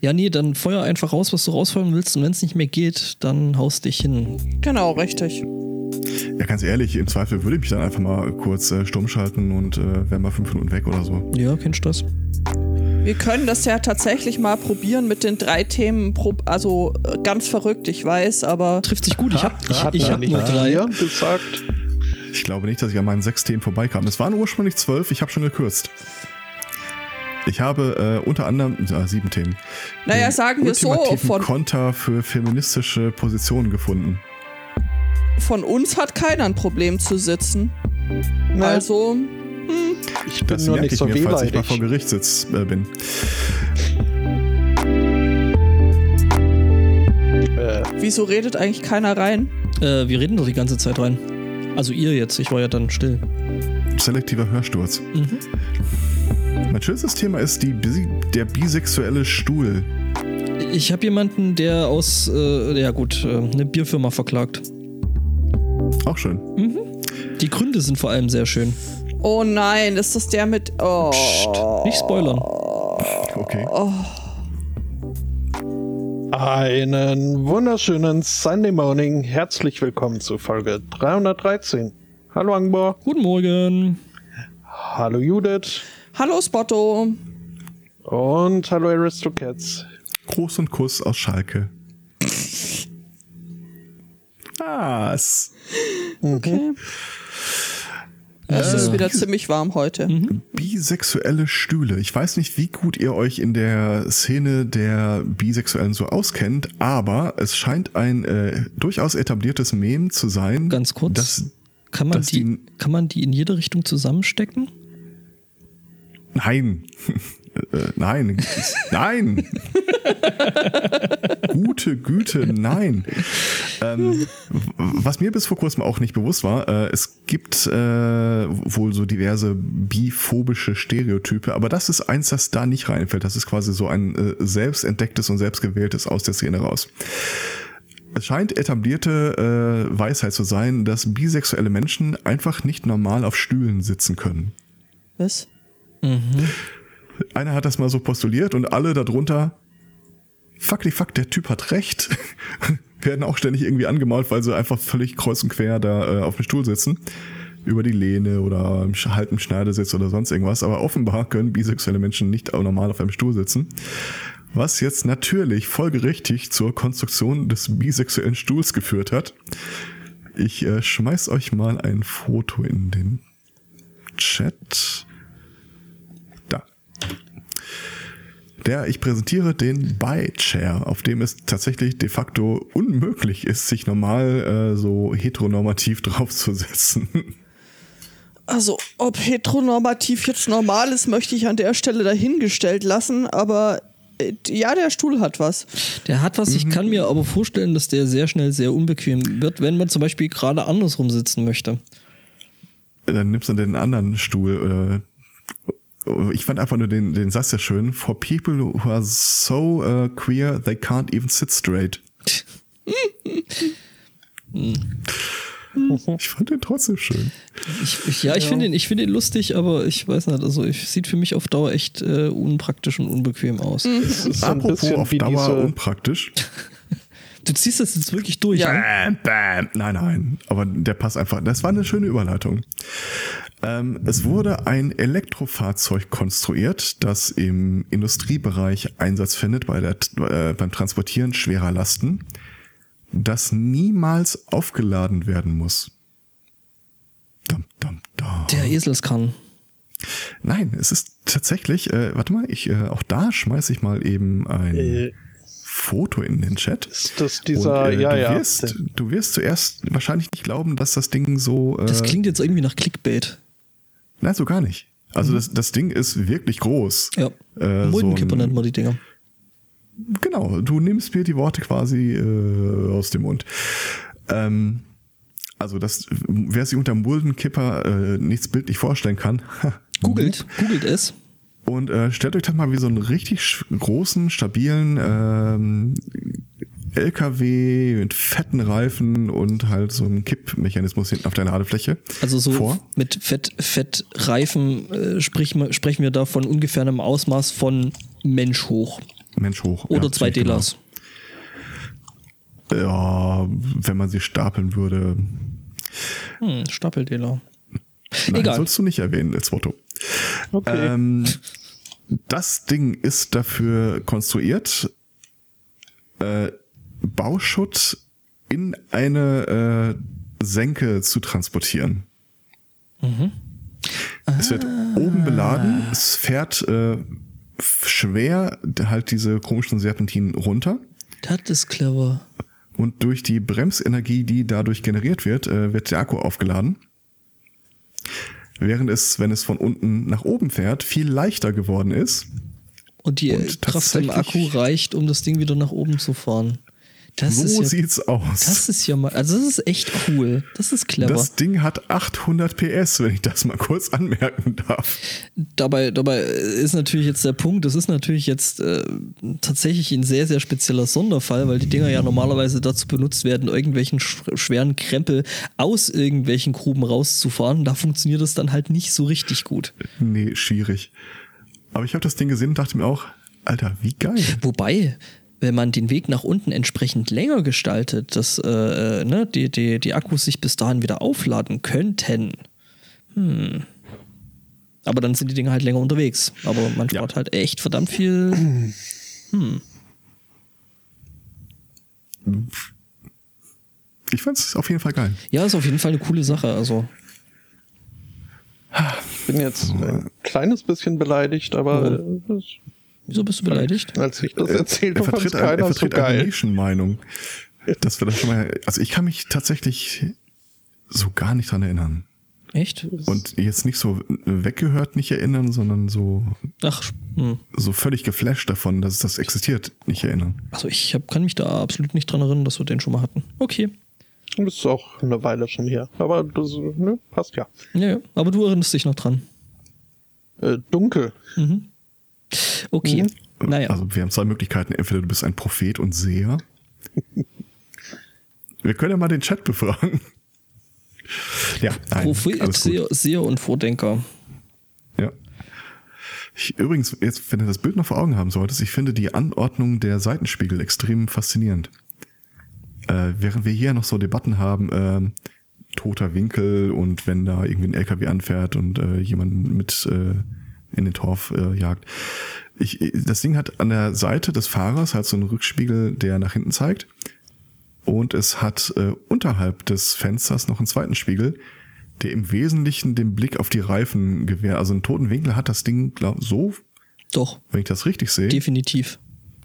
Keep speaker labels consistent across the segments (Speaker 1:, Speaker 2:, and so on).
Speaker 1: Ja, nee, dann feuer einfach raus, was du rausfeuern willst und wenn es nicht mehr geht, dann haust dich hin.
Speaker 2: Genau, richtig.
Speaker 3: Ja, ganz ehrlich, im Zweifel würde ich mich dann einfach mal kurz äh, stumm schalten und äh, wäre mal fünf Minuten weg oder so.
Speaker 1: Ja, kein Stress.
Speaker 2: Wir können das ja tatsächlich mal probieren mit den drei Themen, also äh, ganz verrückt, ich weiß, aber
Speaker 1: Trifft sich gut. Ich hab, ich, ich
Speaker 4: er
Speaker 1: hab nur drei.
Speaker 4: gesagt.
Speaker 3: Ich glaube nicht, dass ich an meinen sechs Themen vorbeikam. Es waren ursprünglich zwölf, ich habe schon gekürzt. Ich habe äh, unter anderem äh, sieben Themen.
Speaker 2: Naja,
Speaker 3: den
Speaker 2: sagen wir so, von-
Speaker 3: Konter für feministische Positionen gefunden.
Speaker 2: von uns hat keiner ein Problem zu sitzen.
Speaker 4: Na,
Speaker 2: Also,
Speaker 4: ich bin
Speaker 3: Das
Speaker 4: nur
Speaker 3: merke
Speaker 4: nicht
Speaker 3: ich
Speaker 4: so
Speaker 3: mir, falls ich mal vor. Gericht sitz, äh, bin.
Speaker 4: Äh,
Speaker 2: wieso redet eigentlich keiner rein?
Speaker 1: Äh, wir reden doch die ganze Zeit rein. Also ihr jetzt, ich war ja dann still.
Speaker 3: Selektiver Hörsturz.
Speaker 1: Mhm.
Speaker 3: Mein schönstes Thema ist die, Bi- der bisexuelle Stuhl.
Speaker 1: Ich habe jemanden, der aus, äh, ja gut, äh, eine Bierfirma verklagt.
Speaker 3: Auch schön.
Speaker 1: Die Gründe sind vor allem sehr schön.
Speaker 2: Oh nein, ist das der mit. Oh.
Speaker 1: Psst, nicht spoilern.
Speaker 3: Okay.
Speaker 4: einen wunderschönen Sunday Morning. Herzlich willkommen zu Folge 313. Hallo Angbor.
Speaker 1: Guten Morgen.
Speaker 4: Hallo Judith.
Speaker 2: Hallo Spotto.
Speaker 4: Und hallo Aristocats.
Speaker 3: Gruß und Kuss aus Schalke. Was?
Speaker 2: Okay. Es ist wieder ziemlich warm heute.
Speaker 3: Bisexuelle Stühle. Ich weiß nicht, wie gut ihr euch in der Szene der Bisexuellen so auskennt, aber es scheint ein äh, durchaus etabliertes Mem zu sein.
Speaker 1: Ganz kurz.
Speaker 3: Das,
Speaker 1: Kann man,
Speaker 3: dass
Speaker 1: die,
Speaker 3: die-
Speaker 1: kann man die in jede Richtung zusammenstecken?
Speaker 3: Nein. Äh, nein. nein. Gute Güte, nein. Ähm, was mir bis vor kurzem auch nicht bewusst war, äh, es gibt äh, wohl so diverse biphobische Stereotype, aber das ist eins, das da nicht reinfällt. Das ist quasi so ein äh, selbstentdecktes und selbstgewähltes aus der Szene raus. Es scheint etablierte äh, Weisheit zu sein, dass bisexuelle Menschen einfach nicht normal auf Stühlen sitzen können.
Speaker 2: Was?
Speaker 3: Einer hat das mal so postuliert und alle darunter, fuck die fuck, der Typ hat recht, werden auch ständig irgendwie angemault, weil sie einfach völlig kreuz und quer da äh, auf dem Stuhl sitzen. Über die Lehne oder im halben Schneidersitz oder sonst irgendwas. Aber offenbar können bisexuelle Menschen nicht auch normal auf einem Stuhl sitzen. Was jetzt natürlich folgerichtig zur Konstruktion des bisexuellen Stuhls geführt hat. Ich äh, schmeiß euch mal ein Foto in den Chat. Der, ich präsentiere den Bi-Chair, auf dem es tatsächlich de facto unmöglich ist, sich normal äh, so heteronormativ draufzusetzen.
Speaker 2: Also, ob heteronormativ jetzt normal ist, möchte ich an der Stelle dahingestellt lassen, aber äh, ja, der Stuhl hat was.
Speaker 1: Der hat was, ich kann mir aber vorstellen, dass der sehr schnell sehr unbequem wird, wenn man zum Beispiel gerade andersrum sitzen möchte.
Speaker 3: Dann nimmst du den anderen Stuhl. Äh, ich fand einfach nur den, den Satz sehr schön. For people who are so uh, queer, they can't even sit straight. Ich fand den trotzdem schön.
Speaker 1: Ich, ich, ja, ich finde ihn, ich finde ihn lustig, aber ich weiß nicht, also ich, sieht für mich auf Dauer echt äh, unpraktisch und unbequem aus.
Speaker 4: Ein
Speaker 3: Apropos auf Dauer
Speaker 4: diese,
Speaker 3: unpraktisch.
Speaker 1: Du ziehst das jetzt wirklich durch,
Speaker 2: Ja.
Speaker 1: ja?
Speaker 3: Bam, bam. Nein, nein. Aber der passt einfach. Das war eine schöne Überleitung. Ähm, es wurde ein Elektrofahrzeug konstruiert, das im Industriebereich Einsatz findet bei der, äh, beim Transportieren schwerer Lasten, das niemals aufgeladen werden muss. Dum, dum, dum.
Speaker 1: Der Eselskarren.
Speaker 3: Nein, es ist tatsächlich, äh, warte mal, ich, äh, auch da schmeiße ich mal eben ein
Speaker 4: äh,
Speaker 3: Foto in den Chat.
Speaker 4: ist das dieser,
Speaker 3: Und, äh,
Speaker 4: ja,
Speaker 3: du,
Speaker 4: ja.
Speaker 3: wirst, du wirst zuerst wahrscheinlich nicht glauben, dass das Ding so. Äh,
Speaker 1: Das klingt jetzt irgendwie nach Clickbait.
Speaker 3: Nein, so gar nicht. Also das, das Ding ist wirklich groß.
Speaker 1: Ja.
Speaker 3: Äh,
Speaker 1: Muldenkipper
Speaker 3: so
Speaker 1: nennt man die Dinger.
Speaker 3: Genau, du nimmst mir die Worte quasi äh, aus dem Mund. Ähm, also das, wer sich unter Muldenkipper äh, nichts bildlich vorstellen kann,
Speaker 1: Googelt, googelt es.
Speaker 3: Und äh, stellt euch das mal wie so einen richtig großen, stabilen ähm, LKW mit fetten Reifen und halt so einem Kippmechanismus hinten auf der Ladefläche.
Speaker 1: Also so
Speaker 3: vor.
Speaker 1: mit Fett, Fettreifen äh, sprich, sprechen wir da von ungefähr einem Ausmaß von Mensch hoch.
Speaker 3: Mensch hoch.
Speaker 1: Oder
Speaker 3: Ja,
Speaker 1: zwei
Speaker 3: genau.
Speaker 1: Delas.
Speaker 3: Ja, wenn man sie stapeln würde.
Speaker 1: Hm, Stapeldealer.
Speaker 3: Nein,
Speaker 1: Egal.
Speaker 3: sollst du nicht erwähnen als Motto.
Speaker 4: Okay.
Speaker 3: Ähm, das Ding ist dafür konstruiert, äh, Bauschutt in eine äh, Senke zu transportieren. Es wird oben beladen, es fährt äh, schwer halt diese komischen Serpentinen runter.
Speaker 1: Das ist clever.
Speaker 3: Und durch die Bremsenergie, die dadurch generiert wird, äh, wird der Akku aufgeladen. Während es, wenn es von unten nach oben fährt, viel leichter geworden ist.
Speaker 1: Und die
Speaker 3: Und
Speaker 1: Kraft im Akku reicht, um das Ding wieder nach oben zu fahren. Das
Speaker 3: so
Speaker 1: ist ja,
Speaker 3: sieht's aus.
Speaker 1: das ist ja mal, also das ist echt cool. Das ist clever.
Speaker 3: Das Ding hat 800 PS, wenn ich das mal kurz anmerken darf.
Speaker 1: dabei, dabei ist natürlich jetzt der Punkt, das ist natürlich jetzt äh, tatsächlich ein sehr, sehr spezieller Sonderfall, weil die Dinger ja normalerweise dazu benutzt werden, irgendwelchen sch schweren Krempel aus irgendwelchen Gruben rauszufahren. Da funktioniert das dann halt nicht so richtig gut.
Speaker 3: Nee, schwierig. Aber ich habe das Ding gesehen und dachte mir auch, Alter, wie geil.
Speaker 1: Wobei, wenn man den Weg nach unten entsprechend länger gestaltet, dass äh, äh, ne, die, die, die Akkus sich bis dahin wieder aufladen könnten. Hm. Aber dann sind die Dinge halt länger unterwegs. Aber man
Speaker 3: Ja.
Speaker 1: spart halt echt verdammt viel.
Speaker 3: Ich fand's auf jeden Fall geil.
Speaker 1: Ja, ist auf jeden Fall eine coole Sache. Also,
Speaker 4: Ich bin jetzt ein kleines bisschen beleidigt, aber äh, das,
Speaker 1: wieso bist du beleidigt?
Speaker 4: als ich das erzählt
Speaker 3: Er
Speaker 4: habe, fand
Speaker 3: vertritt, ein, er
Speaker 4: keiner so
Speaker 3: vertritt eine. Nischenmeinung. Dass wir das schon mal, also ich kann mich tatsächlich so gar nicht dran erinnern.
Speaker 1: Echt?
Speaker 3: Und jetzt nicht so weggehört nicht erinnern, sondern so,
Speaker 1: Ach, hm.
Speaker 3: so völlig geflasht davon, dass das existiert, nicht erinnern.
Speaker 1: also ich hab, kann mich da absolut nicht dran erinnern, dass wir den schon mal hatten. Okay.
Speaker 4: Das ist auch eine Weile schon her. Aber das ne, passt ja.
Speaker 1: Ja, ja. Aber du erinnerst dich noch dran.
Speaker 4: Äh, dunkel.
Speaker 1: Okay.
Speaker 4: Mhm.
Speaker 1: Naja.
Speaker 3: Also wir haben zwei Möglichkeiten. Entweder du bist ein Prophet und Seher. wir können ja mal den Chat befragen. Ja, nein,
Speaker 1: Prophet. Seher, Seher und Vordenker.
Speaker 3: Ja. Ich, übrigens, jetzt, wenn du das Bild noch vor Augen haben solltest, ich finde die Anordnung der Seitenspiegel extrem faszinierend. Äh, während wir hier noch so Debatten haben, ähm, toter Winkel und wenn da irgendwie ein LKW anfährt und äh, jemand mit äh, in den Torf äh, jagt. Ich, das Ding hat an der Seite des Fahrers halt so einen Rückspiegel, der nach hinten zeigt. Und es hat äh, unterhalb des Fensters noch einen zweiten Spiegel, der im Wesentlichen den Blick auf die Reifen gewährt. Also einen toten Winkel hat das Ding glaub, so,
Speaker 1: Doch,
Speaker 3: wenn ich das richtig sehe,
Speaker 1: definitiv.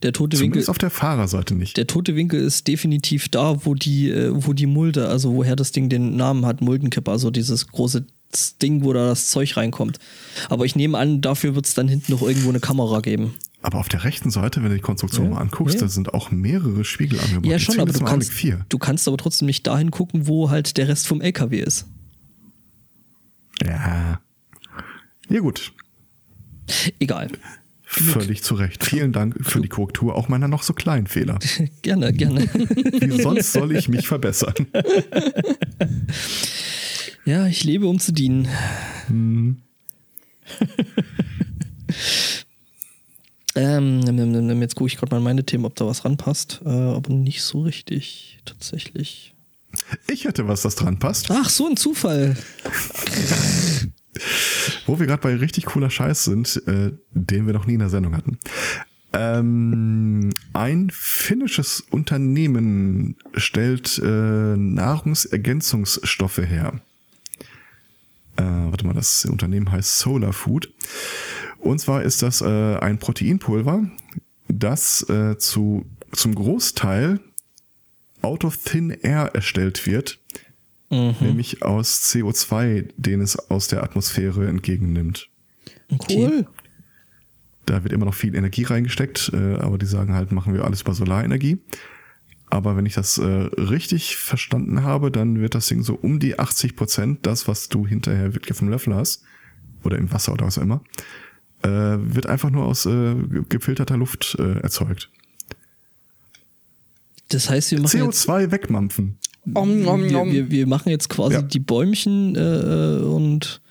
Speaker 1: Der tote Winkel.
Speaker 3: zumindest auf der Fahrerseite nicht.
Speaker 1: Der tote Winkel ist definitiv da, wo die, äh, wo die Mulde, also woher das Ding den Namen hat, Muldenkipper, also dieses große Ding, wo da das Zeug reinkommt. Aber ich nehme an, dafür wird es dann hinten noch irgendwo eine Kamera geben.
Speaker 3: Aber auf der rechten Seite, wenn du die Konstruktion
Speaker 1: Ja,
Speaker 3: mal anguckst,
Speaker 1: ja.
Speaker 3: da sind auch mehrere Spiegel angebracht.
Speaker 1: Ja, schon, aber du kannst, du kannst aber trotzdem nicht dahin gucken, wo halt der Rest vom LKW ist.
Speaker 3: Ja. Ja gut,
Speaker 1: Egal.
Speaker 3: völlig zu Recht. Vielen Dank für die Korrektur auch meiner noch so kleinen Fehler.
Speaker 1: Gerne, gerne.
Speaker 3: Wie sonst soll ich mich verbessern?
Speaker 1: ja, ich lebe, um zu dienen. ähm, nimm, nimm, jetzt gucke ich gerade mal in meine Themen, ob da was ranpasst. Äh, aber nicht so richtig, tatsächlich.
Speaker 3: Ich hätte was, das dran passt.
Speaker 1: Ach, so ein Zufall.
Speaker 3: Wo wir gerade bei richtig cooler Scheiß sind, äh, den wir noch nie in der Sendung hatten. Ähm, ein finnisches Unternehmen stellt äh, Nahrungsergänzungsstoffe her. Äh, warte mal, das Unternehmen heißt Solar Food. Und zwar ist das äh, ein Proteinpulver, das äh, zu, zum Großteil out of thin air erstellt wird, nämlich aus CO2, den es aus der Atmosphäre entgegennimmt.
Speaker 1: Okay.
Speaker 3: Da wird immer noch viel Energie reingesteckt, äh, aber die sagen halt, machen wir alles über Solarenergie. Aber wenn ich das äh, richtig verstanden habe, dann wird das Ding so um die 80 Prozent, das, was du hinterher wirklich auf dem Löffel hast, oder im Wasser oder was auch immer, äh, wird einfach nur aus äh, ge- gefilterter Luft äh, erzeugt.
Speaker 1: Das heißt, wir machen jetzt,
Speaker 3: CO2 wegmampfen.
Speaker 2: Om, nom,
Speaker 1: wir,
Speaker 2: nom.
Speaker 1: wir, wir machen jetzt quasi
Speaker 3: Ja.
Speaker 1: die Bäumchen äh, und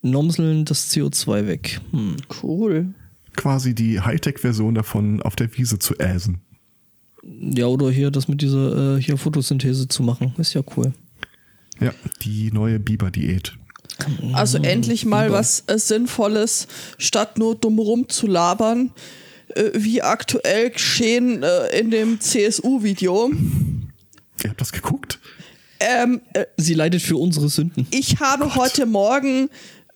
Speaker 1: nomseln das CO2 weg. Hm.
Speaker 2: Cool.
Speaker 3: quasi die Hightech-Version davon auf der Wiese zu äsen.
Speaker 1: Ja, oder hier das mit dieser äh, hier Photosynthese zu machen. Ist ja cool.
Speaker 3: Ja, die neue Biber-Diät.
Speaker 2: Also endlich mal was äh, Sinnvolles, statt nur dumm rumzulabern, äh, wie aktuell geschehen äh, in dem CSU-Video.
Speaker 3: Ihr habt das geguckt?
Speaker 2: Ähm, äh,
Speaker 1: Sie leidet für unsere Sünden.
Speaker 2: ich habe heute Morgen, äh,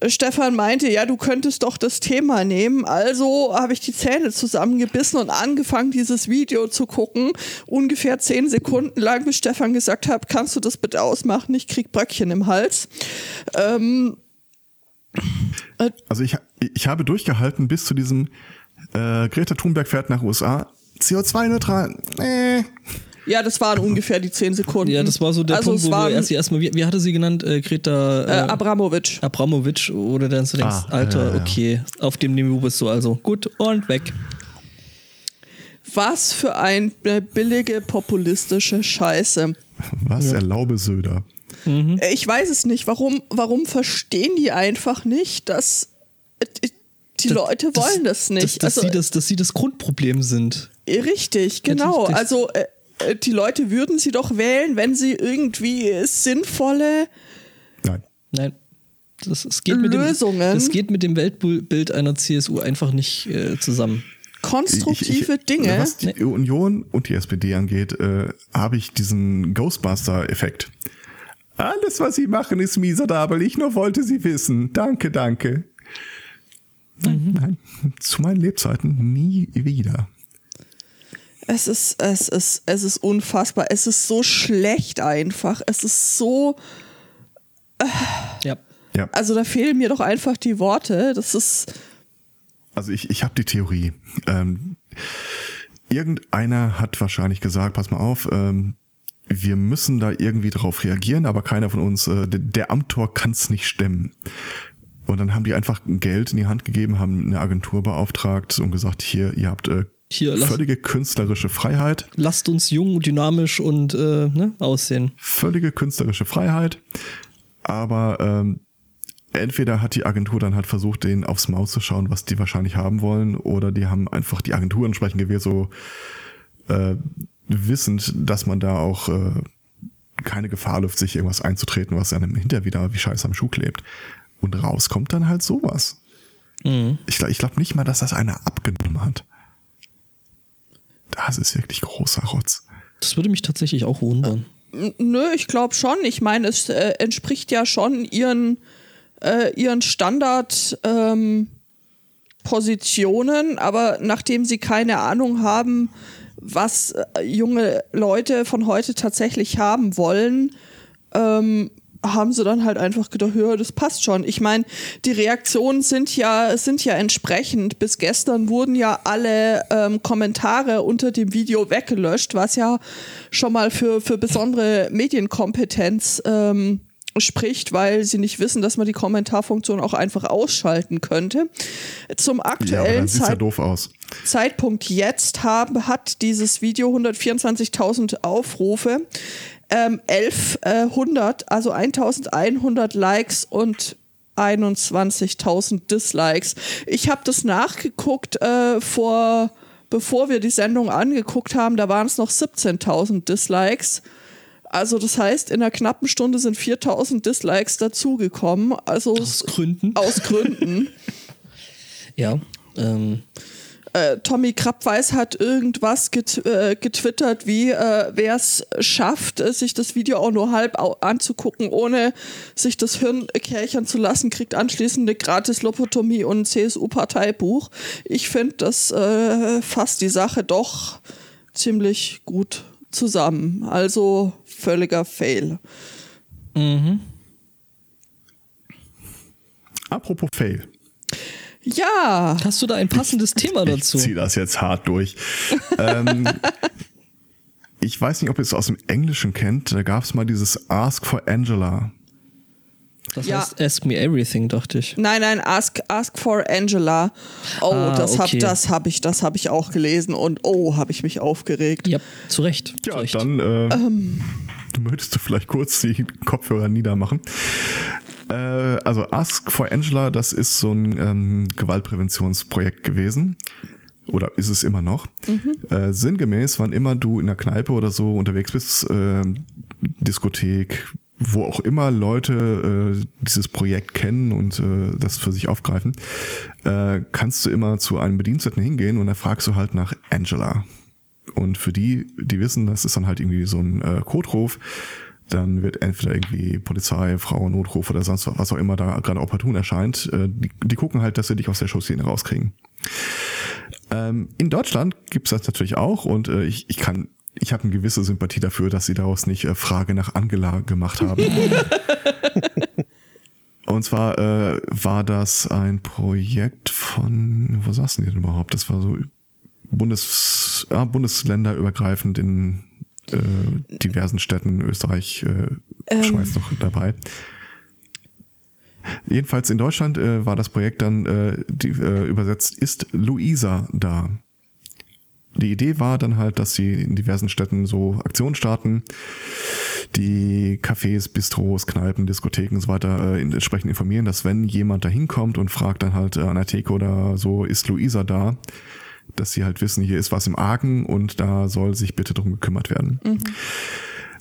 Speaker 2: Stefan meinte, ja, du könntest doch das Thema nehmen. Also habe ich die Zähne zusammengebissen und angefangen, dieses Video zu gucken. Ungefähr zehn Sekunden lang, bis Stefan gesagt hat, kannst du das bitte ausmachen? Ich krieg Bröckchen im Hals. Ähm,
Speaker 3: Also ich, ich habe durchgehalten bis zu diesem äh, Greta Thunberg fährt nach USA. CO2-neutral. Äh.
Speaker 2: Ja, das waren ungefähr die zehn Sekunden.
Speaker 1: Ja, das war so der
Speaker 2: also
Speaker 1: Punkt, wo
Speaker 2: waren,
Speaker 1: wir erst erstmal, wie, wie hatte sie genannt? Äh, Greta
Speaker 2: äh,
Speaker 1: äh,
Speaker 2: Abramowitsch.
Speaker 1: Abramowitsch oder dann so denkst,
Speaker 3: Ah,
Speaker 1: Alter,
Speaker 3: ja, ja.
Speaker 1: okay, auf dem Niveau bist du also. Gut und weg.
Speaker 2: Was für eine billige populistische Scheiße.
Speaker 3: Was erlaube Söder?
Speaker 2: Äh, Ich weiß es nicht. Warum, warum verstehen die einfach nicht, dass äh, die
Speaker 1: Das-
Speaker 2: Leute wollen das, nicht?
Speaker 1: Dass, dass,
Speaker 2: also,
Speaker 1: sie das, dass sie das Grundproblem sind.
Speaker 2: äh, richtig, genau.
Speaker 1: das-
Speaker 2: Also äh, äh, die Leute würden sie doch wählen, wenn sie irgendwie sinnvolle
Speaker 3: Nein.
Speaker 1: Nein. Das, es geht mit
Speaker 2: Lösungen.
Speaker 1: Dem, das geht mit dem Weltbild einer CSU einfach nicht äh, zusammen.
Speaker 2: konstruktive
Speaker 3: Ich- ich-
Speaker 2: Dinge.
Speaker 3: Was die Union und die SPD angeht, äh, habe ich diesen Ghostbuster-Effekt. Alles, was sie machen, ist miserabel. Ich nur wollte sie wissen. Danke, danke. Nein, nein. Zu meinen Lebzeiten nie wieder.
Speaker 2: Es ist, es ist, es ist unfassbar. Es ist so schlecht einfach. Es ist so,
Speaker 1: Ja.
Speaker 3: Ja,
Speaker 2: also da fehlen mir doch einfach die Worte. Das ist,
Speaker 3: also ich, ich habe die Theorie. Ähm, irgendeiner hat wahrscheinlich gesagt, pass mal auf, ähm, wir müssen da irgendwie drauf reagieren, aber keiner von uns, äh, der, der Amtor kann es nicht stemmen. Und dann haben die einfach Geld in die Hand gegeben, haben eine Agentur beauftragt und gesagt, hier, ihr habt äh,
Speaker 1: Hier,
Speaker 3: völlige künstlerische Freiheit,
Speaker 1: Lasst uns jung, dynamisch und äh, ne, aussehen.
Speaker 3: völlige künstlerische Freiheit, aber ähm, entweder hat die Agentur dann halt versucht, denen aufs Maul zu schauen, was die wahrscheinlich haben wollen, oder die haben einfach die Agentur entsprechend gewählt, so äh, wissend, dass man da auch äh, keine Gefahr läuft, sich irgendwas einzutreten, was einem hinter wieder wie Scheiße am Schuh klebt. Und raus kommt dann halt sowas. Ich glaube ich glaub nicht mal, dass das einer abgenommen hat. Das ist wirklich großer Rotz.
Speaker 1: Das würde mich tatsächlich auch wundern.
Speaker 2: n- nö, ich glaube schon. Ich meine, es äh, entspricht ja schon ihren, äh, ihren Standard, ähm, Positionen, aber nachdem sie keine Ahnung haben, was äh, junge Leute von heute tatsächlich haben wollen, ähm, haben sie dann halt einfach gedacht, ja, das passt schon. Ich meine, die Reaktionen sind ja, sind ja entsprechend. Bis gestern wurden ja alle ähm, Kommentare unter dem Video weggelöscht, was ja schon mal für, für besondere Medienkompetenz ähm, spricht, weil sie nicht wissen, dass man die Kommentarfunktion auch einfach ausschalten könnte. Zum
Speaker 3: Ja,
Speaker 2: aktuellen
Speaker 3: ja aus.
Speaker 2: Zeitpunkt jetzt haben, hat dieses Video 124.000 Aufrufe, ähm, 1100, also 1100 Likes und 21.000 Dislikes. Ich habe das nachgeguckt äh, vor, bevor wir die Sendung angeguckt haben, da waren es noch 17.000 Dislikes. Also das heißt, in einer knappen Stunde sind 4.000 Dislikes dazugekommen. Also
Speaker 1: Aus Gründen.
Speaker 2: Aus Gründen.
Speaker 1: Ja. Ähm,
Speaker 2: äh, Tommy Krabweis hat irgendwas get äh, getwittert, wie äh, wer es schafft, äh, sich das Video auch nur halb au anzugucken, ohne sich das Hirn kärchern zu lassen, kriegt anschließend eine gratis Lobotomie und ein CSU-Parteibuch. Ich finde, das äh, fasst die Sache doch ziemlich gut zusammen. Also völliger Fail.
Speaker 3: Apropos Fail.
Speaker 2: Ja,
Speaker 1: hast du da ein passendes Thema
Speaker 3: Ich
Speaker 1: dazu?
Speaker 3: ziehe das jetzt hart durch. ähm, ich weiß nicht, ob ihr es aus dem Englischen kennt. Da gab es mal dieses Ask for Angela.
Speaker 1: Das
Speaker 2: Ja.
Speaker 1: heißt Ask Me Everything, dachte ich.
Speaker 2: Nein, nein, ask, ask for Angela. Oh,
Speaker 1: Ah,
Speaker 2: das
Speaker 1: okay.
Speaker 2: hab, das habe ich, das habe ich auch gelesen und oh, habe ich mich aufgeregt.
Speaker 1: Ja, zu Recht. zu
Speaker 3: Ja,
Speaker 1: Recht.
Speaker 3: dann äh, möchtest du vielleicht kurz die Kopfhörer niedermachen. Äh, also Ask for Angela, das ist so ein ähm, Gewaltpräventionsprojekt gewesen. Oder ist es immer noch. Äh, sinngemäß, wann immer du in der Kneipe oder so unterwegs bist, äh, Diskothek, wo auch immer Leute äh, dieses Projekt kennen und äh, das für sich aufgreifen, äh, kannst du immer zu einem Bediensteten hingehen und dann fragst du halt nach Angela. Und für die, die wissen, das ist dann halt irgendwie so ein äh, Coderuf, dann wird entweder irgendwie Polizei, Frauennotruf oder sonst was auch immer da gerade opportun erscheint, äh, die, die gucken halt, dass sie dich aus der Showszene rauskriegen. Ähm, in Deutschland gibt's das natürlich auch und äh, ich, ich kann, ich habe eine gewisse Sympathie dafür, dass sie daraus nicht äh, Frage nach Angela gemacht haben. und zwar äh, war das ein Projekt von, wo saßen die denn überhaupt? Das war so Bundes, ja, Bundesländerübergreifend in äh, diversen Städten, Österreich, äh, Schweiz noch dabei. Jedenfalls in Deutschland äh, war das Projekt dann äh, die, äh, übersetzt, ist Luisa da? Die Idee war dann halt, dass sie in diversen Städten so Aktionen starten, die Cafés, Bistros, Kneipen, Diskotheken und so weiter äh, entsprechend informieren, dass wenn jemand da hinkommt und fragt dann halt äh, an der Theke oder so, ist Luisa da, dass sie halt wissen, hier ist was im Argen und da soll sich bitte drum gekümmert werden.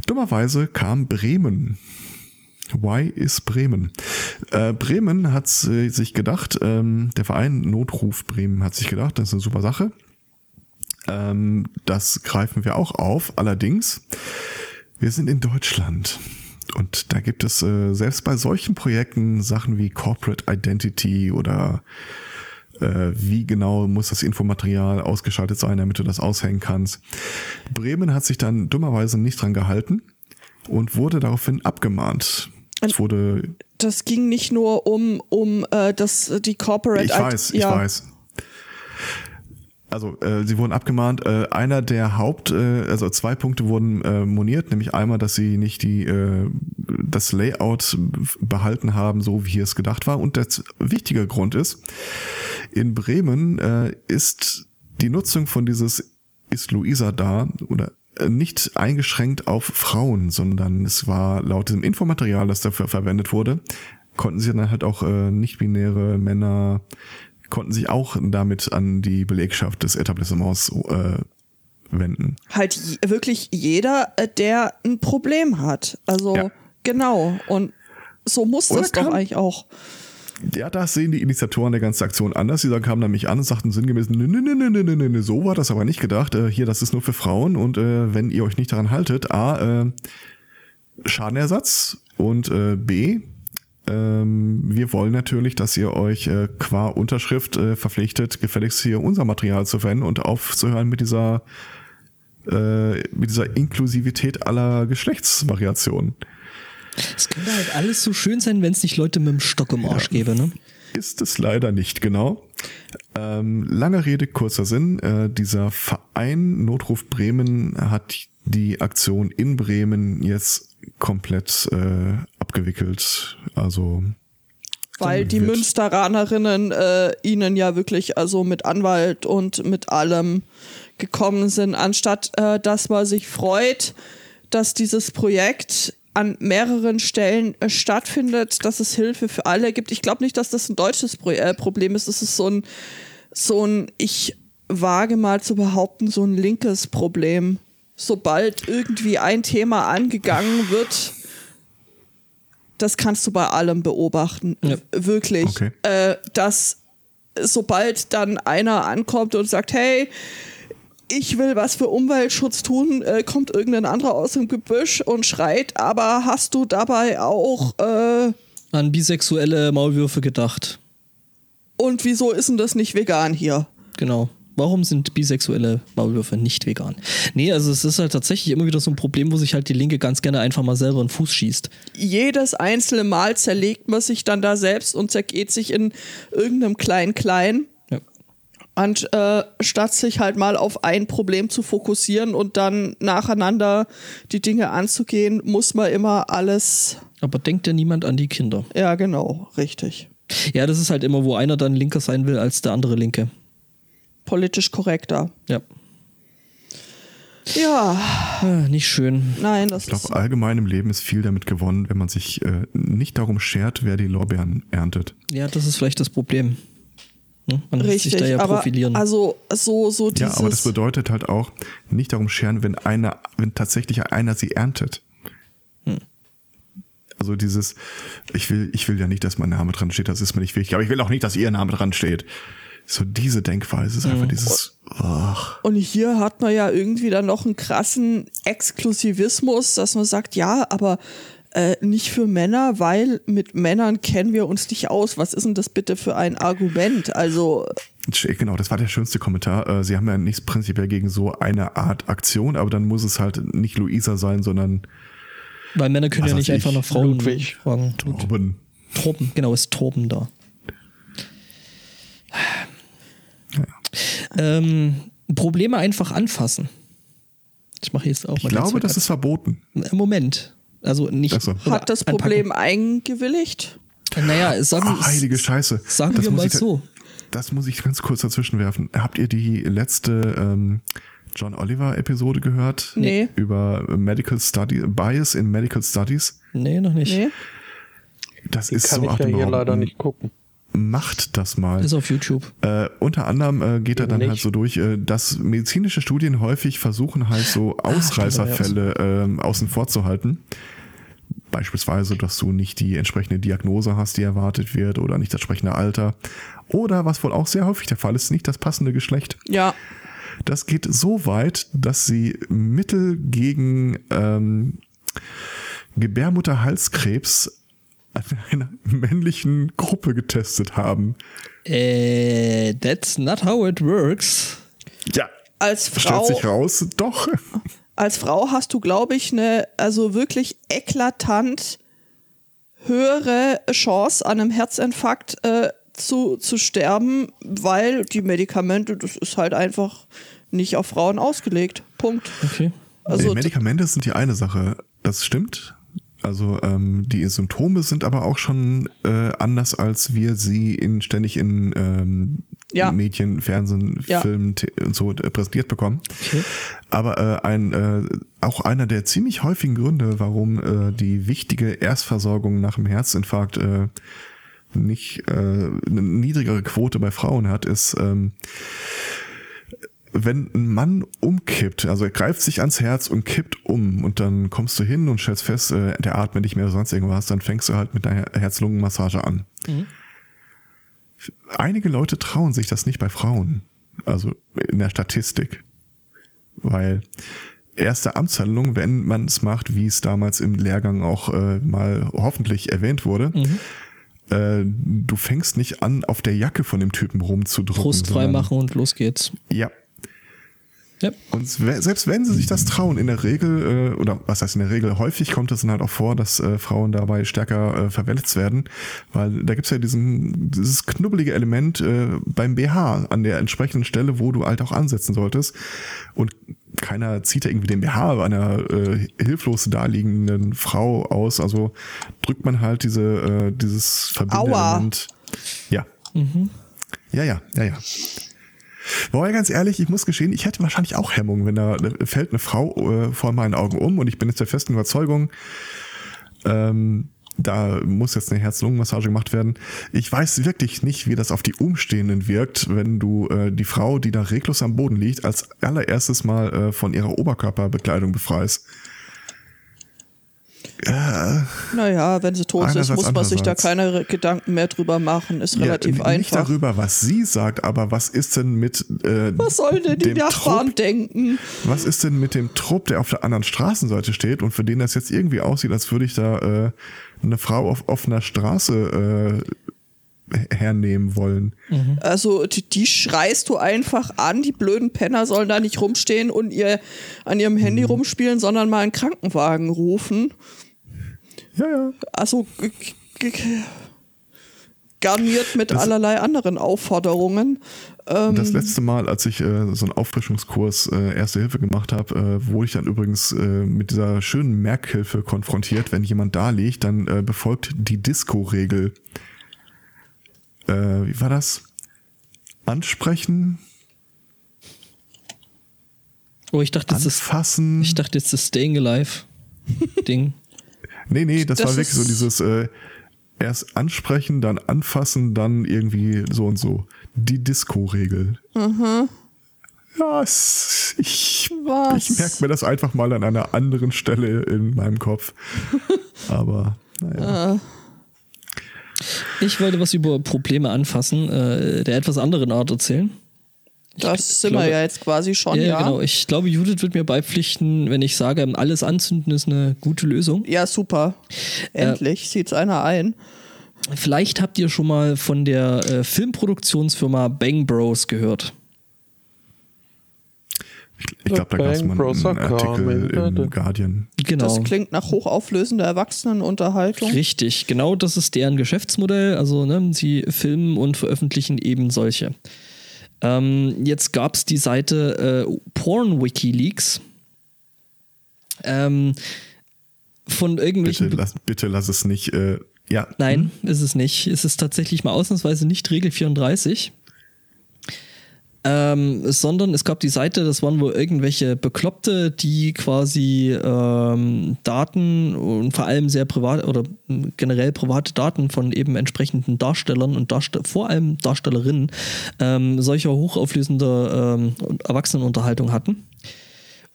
Speaker 3: Dummerweise kam Bremen. Why is Bremen? Äh, Bremen hat äh, sich gedacht, ähm, der Verein Notruf Bremen hat sich gedacht, das ist eine super Sache. Ähm, das greifen wir auch auf. Allerdings, wir sind in Deutschland. Und da gibt es äh, selbst bei solchen Projekten Sachen wie Corporate Identity oder wie genau muss das Infomaterial ausgeschaltet sein, damit du das aushängen kannst. Bremen hat sich dann dummerweise nicht dran gehalten und wurde daraufhin abgemahnt. Es wurde,
Speaker 2: Das ging nicht nur um, um äh, das, die Corporate
Speaker 3: ich weiß, ich
Speaker 2: ja.
Speaker 3: weiß. Also äh, sie wurden abgemahnt. Äh, einer der Haupt, äh, also zwei Punkte wurden äh, moniert, nämlich einmal, dass sie nicht die äh, das Layout behalten haben, so wie es gedacht war. Und der wichtige Grund ist, in Bremen äh, ist die Nutzung von dieses ist Luisa da oder äh, nicht eingeschränkt auf Frauen, sondern es war laut dem Infomaterial, das dafür verwendet wurde, konnten sie dann halt auch äh, nicht-binäre Männer konnten sich auch damit an die Belegschaft des Etablissements äh, wenden.
Speaker 2: Halt wirklich jeder, äh, der ein Problem hat. Also
Speaker 3: Ja.
Speaker 2: genau. Und so muss
Speaker 3: Oder
Speaker 2: das doch eigentlich auch.
Speaker 3: Ja, das sehen die Initiatoren der ganzen Aktion anders. Die kamen nämlich an und sagten sinngemäß, nö, nö, nö, nö, nö, nö, nö, so war das aber nicht gedacht. Äh, hier, das ist nur für Frauen und äh, wenn ihr euch nicht daran haltet, A, äh, Schadenersatz und äh, B, ähm, wir wollen natürlich, dass ihr euch äh, qua Unterschrift äh, verpflichtet, gefälligst hier unser Material zu verwenden und aufzuhören mit dieser äh, mit dieser Inklusivität aller Geschlechtsvariationen.
Speaker 1: Es könnte halt alles so schön sein, wenn es nicht Leute mit dem Stock im Arsch gäbe, ne?
Speaker 3: Ist es leider nicht, genau. Ähm, lange Rede, kurzer Sinn. Äh, dieser Verein Notruf Bremen hat die Aktion in Bremen jetzt komplett äh, abgewickelt. Also
Speaker 2: Weil die
Speaker 3: wird-
Speaker 2: Münsteranerinnen äh, ihnen ja wirklich also mit Anwalt und mit allem gekommen sind, anstatt äh, dass man sich freut, dass dieses Projekt an mehreren Stellen äh, stattfindet, dass es Hilfe für alle gibt. Ich glaube nicht, dass das ein deutsches Pro äh, Problem ist. Das ist so ein, so ein, ich wage mal zu behaupten, so ein linkes Problem. Sobald irgendwie ein Thema angegangen wird, das kannst du bei allem beobachten.
Speaker 1: Ja.
Speaker 2: Wirklich.
Speaker 3: Okay.
Speaker 2: Äh, dass sobald dann einer ankommt und sagt, hey, ich will was für Umweltschutz tun, äh, kommt irgendein anderer aus dem Gebüsch und schreit, aber hast du dabei auch äh,
Speaker 1: An bisexuelle Maulwürfe gedacht.
Speaker 2: und wieso ist denn das nicht vegan hier?
Speaker 1: Genau. Warum sind bisexuelle Maulwürfe nicht vegan? Nee, also es ist halt tatsächlich immer wieder so ein Problem, wo sich halt die Linke ganz gerne einfach mal selber in den Fuß schießt.
Speaker 2: Jedes einzelne Mal zerlegt man sich dann da selbst und zergeht sich in irgendeinem Klein-Klein.
Speaker 1: Ja.
Speaker 2: Und äh, statt sich halt mal auf ein Problem zu fokussieren und dann nacheinander die Dinge anzugehen, muss man immer alles.
Speaker 1: Aber denkt ja niemand an die Kinder.
Speaker 2: Ja, genau, richtig.
Speaker 1: Ja, das ist halt immer, wo einer dann linker sein will als der andere Linke.
Speaker 2: Politisch korrekter.
Speaker 1: Ja.
Speaker 2: Ja,
Speaker 1: Ah, nicht schön.
Speaker 2: nein, das
Speaker 3: Ich
Speaker 2: ist.
Speaker 3: glaube, allgemein im Leben ist viel damit gewonnen, wenn man sich äh, nicht darum schert, wer die Lorbeeren erntet.
Speaker 1: Ja, das ist vielleicht das Problem. Ne? Man lässt sich
Speaker 2: Richtig,
Speaker 1: da ja
Speaker 2: aber
Speaker 1: profilieren.
Speaker 2: also so so dieses
Speaker 3: Ja, aber das bedeutet halt auch, nicht darum scheren, wenn einer, wenn tatsächlich einer sie erntet. Also dieses, ich will, ich will ja nicht, dass mein Name dran steht, das ist mir nicht wichtig, aber ich will auch nicht, dass ihr Name dran steht. So diese Denkweise ist einfach dieses, ach,
Speaker 2: Und hier hat man ja irgendwie dann noch einen krassen Exklusivismus, dass man sagt, ja, aber äh, nicht für Männer, weil mit Männern kennen wir uns nicht aus. Was ist denn das bitte für ein Argument? Also,
Speaker 3: genau, das war der schönste Kommentar. Äh, Sie haben ja nichts prinzipiell gegen so eine Art Aktion, aber dann muss es halt nicht Luisa sein, sondern
Speaker 1: Weil Männer können ja nicht
Speaker 3: ich,
Speaker 1: einfach nach Frauen
Speaker 4: Ludwig.
Speaker 1: fragen.
Speaker 3: Torben.
Speaker 1: Torben, genau, ist Torben da. Ähm, Probleme einfach anfassen. Ich mache jetzt auch
Speaker 3: Ich
Speaker 1: mal den
Speaker 3: glaube, das ist verboten.
Speaker 1: Moment. Also nicht.
Speaker 3: So.
Speaker 2: hat das
Speaker 1: anpacken.
Speaker 2: Problem eingewilligt?
Speaker 1: Naja, sagen,
Speaker 3: Ach, heilige Scheiße.
Speaker 1: sagen
Speaker 3: Das
Speaker 1: wir mal
Speaker 3: ich
Speaker 1: so.
Speaker 3: Das muss ich ganz kurz dazwischen werfen. Habt ihr die letzte ähm, John Oliver Episode gehört?
Speaker 2: Nee.
Speaker 3: Über Medical Study, Bias in Medical Studies?
Speaker 1: Nee, noch nicht.
Speaker 2: Nee?
Speaker 3: Das ist
Speaker 4: Kann
Speaker 3: so
Speaker 4: ich ja hier leider nicht gucken.
Speaker 3: Macht das mal.
Speaker 1: Ist auf YouTube.
Speaker 3: Äh, unter anderem äh, geht er
Speaker 4: Eben
Speaker 3: dann halt
Speaker 4: nicht.
Speaker 3: so durch, äh, dass medizinische Studien häufig versuchen halt so Ausreißerfälle ähm, außen vor zu halten. Beispielsweise, dass du nicht die entsprechende Diagnose hast, die erwartet wird, oder nicht das entsprechende Alter. Oder, was wohl auch sehr häufig der Fall ist, nicht das passende Geschlecht.
Speaker 2: Ja.
Speaker 3: Das geht so weit, dass sie Mittel gegen ähm, Gebärmutterhalskrebs an einer männlichen Gruppe getestet haben.
Speaker 1: Äh, that's not how it works.
Speaker 3: Ja,
Speaker 2: Als
Speaker 3: stellt
Speaker 2: Frau,
Speaker 3: sich raus, doch.
Speaker 2: als Frau hast du, glaube ich, eine also wirklich eklatant höhere Chance an einem Herzinfarkt äh, zu, zu sterben, weil die Medikamente, das ist halt einfach nicht auf Frauen ausgelegt. Punkt.
Speaker 1: Okay.
Speaker 2: Also
Speaker 3: die Medikamente sind die eine Sache, das stimmt. Also ähm, die Symptome sind aber auch schon äh, anders, als wir sie in, ständig in ähm,
Speaker 2: Ja.
Speaker 3: Medien, Fernsehen,
Speaker 2: Ja.
Speaker 3: Filmen und so präsentiert bekommen.
Speaker 1: Okay.
Speaker 3: Aber äh, ein, äh, auch einer der ziemlich häufigen Gründe, warum äh, die wichtige Erstversorgung nach dem Herzinfarkt äh, nicht äh, eine niedrigere Quote bei Frauen hat, ist, ähm, wenn ein Mann umkippt, also er greift sich ans Herz und kippt um und dann kommst du hin und stellst fest, äh, der atmet nicht mehr oder sonst irgendwas, dann fängst du halt mit einer Herz-Lungen-Massage an. Einige Leute trauen sich das nicht bei Frauen, also in der Statistik, weil erste Amtshandlung, wenn man es macht, wie es damals im Lehrgang auch äh, mal hoffentlich erwähnt wurde, äh, du fängst nicht an, auf der Jacke von dem Typen rumzudrücken.
Speaker 1: Brust frei machen und los geht's.
Speaker 3: Ja,
Speaker 1: Ja.
Speaker 3: und se- selbst wenn sie sich das trauen, in der Regel, äh, oder was heißt in der Regel, häufig kommt es dann halt auch vor, dass äh, Frauen dabei stärker äh, verletzt werden, weil da gibt's ja diesen, dieses knubbelige Element äh, beim BH an der entsprechenden Stelle, wo du halt auch ansetzen solltest. Und keiner zieht ja irgendwie den BH einer äh, hilflos daliegenden Frau aus. Also drückt man halt diese, äh, dieses Verbindelement. Ja. Ja, ja, ja, ja. Wobei ganz ehrlich, ich muss gestehen, ich hätte wahrscheinlich auch Hemmungen, wenn da fällt eine Frau äh, vor meinen Augen um und ich bin jetzt der festen Überzeugung, ähm, da muss jetzt eine Herz-Lungen-Massage gemacht werden. Ich weiß wirklich nicht, wie das auf die Umstehenden wirkt, wenn du äh, die Frau, die da reglos am Boden liegt, als allererstes mal äh, von ihrer Oberkörperbekleidung befreist. Äh,
Speaker 2: Naja, wenn sie tot ist, muss man sich da keine Gedanken mehr drüber machen. Ist relativ
Speaker 3: ja, Nicht
Speaker 2: einfach.
Speaker 3: darüber, was sie sagt, aber was ist denn mit äh,
Speaker 2: Was sollen denn die
Speaker 3: dem
Speaker 2: Nachbarn
Speaker 3: Trupp,
Speaker 2: denken?
Speaker 3: Was ist denn mit dem Trupp, der auf der anderen Straßenseite steht und für den das jetzt irgendwie aussieht, als würde ich da äh, eine Frau auf offener Straße äh, hernehmen wollen?
Speaker 2: Also die, die schreist du einfach an, die blöden Penner sollen da nicht rumstehen und ihr an ihrem Handy
Speaker 3: Mhm.
Speaker 2: rumspielen, sondern mal einen Krankenwagen rufen.
Speaker 3: Ja, ja.
Speaker 2: Also garniert mit
Speaker 3: Das-
Speaker 2: allerlei anderen Aufforderungen. Ähm,
Speaker 3: Das letzte Mal, als ich äh, so einen Auffrischungskurs äh, Erste Hilfe gemacht habe, äh, wurde ich dann übrigens äh, mit dieser schönen Merkhilfe konfrontiert. Wenn jemand da liegt, dann äh, befolgt die Disco-Regel. Äh, wie war das? Ansprechen,
Speaker 1: Oh, ich dachte, jetzt ist,
Speaker 3: Anfassen.
Speaker 1: ich dachte jetzt das Staying Alive Ding.
Speaker 3: nee, nee, das,
Speaker 2: Das
Speaker 3: war wirklich so dieses äh, erst ansprechen, dann anfassen, dann irgendwie so und so. Die Disco-Regel. Ja, es, ich,
Speaker 2: Was?
Speaker 3: ich merke mir das einfach mal an einer anderen Stelle in meinem Kopf. Aber naja.
Speaker 1: Ich wollte was über Probleme anfassen, äh, der etwas anderen Art erzählen.
Speaker 2: Das sind
Speaker 1: glaube-
Speaker 2: wir ja jetzt quasi schon,
Speaker 1: ja,
Speaker 2: ja.
Speaker 1: genau. Ich glaube, Judith wird mir beipflichten, wenn ich sage, alles anzünden ist eine gute Lösung.
Speaker 2: Ja, super. Endlich sieht's einer ein.
Speaker 1: Vielleicht habt ihr schon mal von der äh, Filmproduktionsfirma Bang Bros gehört.
Speaker 3: Ich glaube, da gab es
Speaker 4: Bang
Speaker 3: mal
Speaker 4: Bros
Speaker 3: einen Artikel im Guardian.
Speaker 1: Genau.
Speaker 2: Das klingt nach hochauflösender Erwachsenenunterhaltung.
Speaker 1: Richtig, genau das ist deren Geschäftsmodell. Also ne, sie filmen und veröffentlichen eben solche. Ähm, jetzt gab es die Seite äh, Porn WikiLeaks. Ähm, von irgendwelchen.
Speaker 3: Bitte lass, bitte lass es nicht. Äh, ja,
Speaker 1: Nein, ist es nicht. Es ist tatsächlich mal ausnahmsweise nicht Regel 34. Ähm, sondern es gab die Seite, das waren wohl irgendwelche Bekloppte, die quasi ähm, Daten und vor allem sehr privat oder generell private Daten von eben entsprechenden Darstellern und Darste vor allem Darstellerinnen ähm, solcher hochauflösender ähm, Erwachsenenunterhaltung hatten.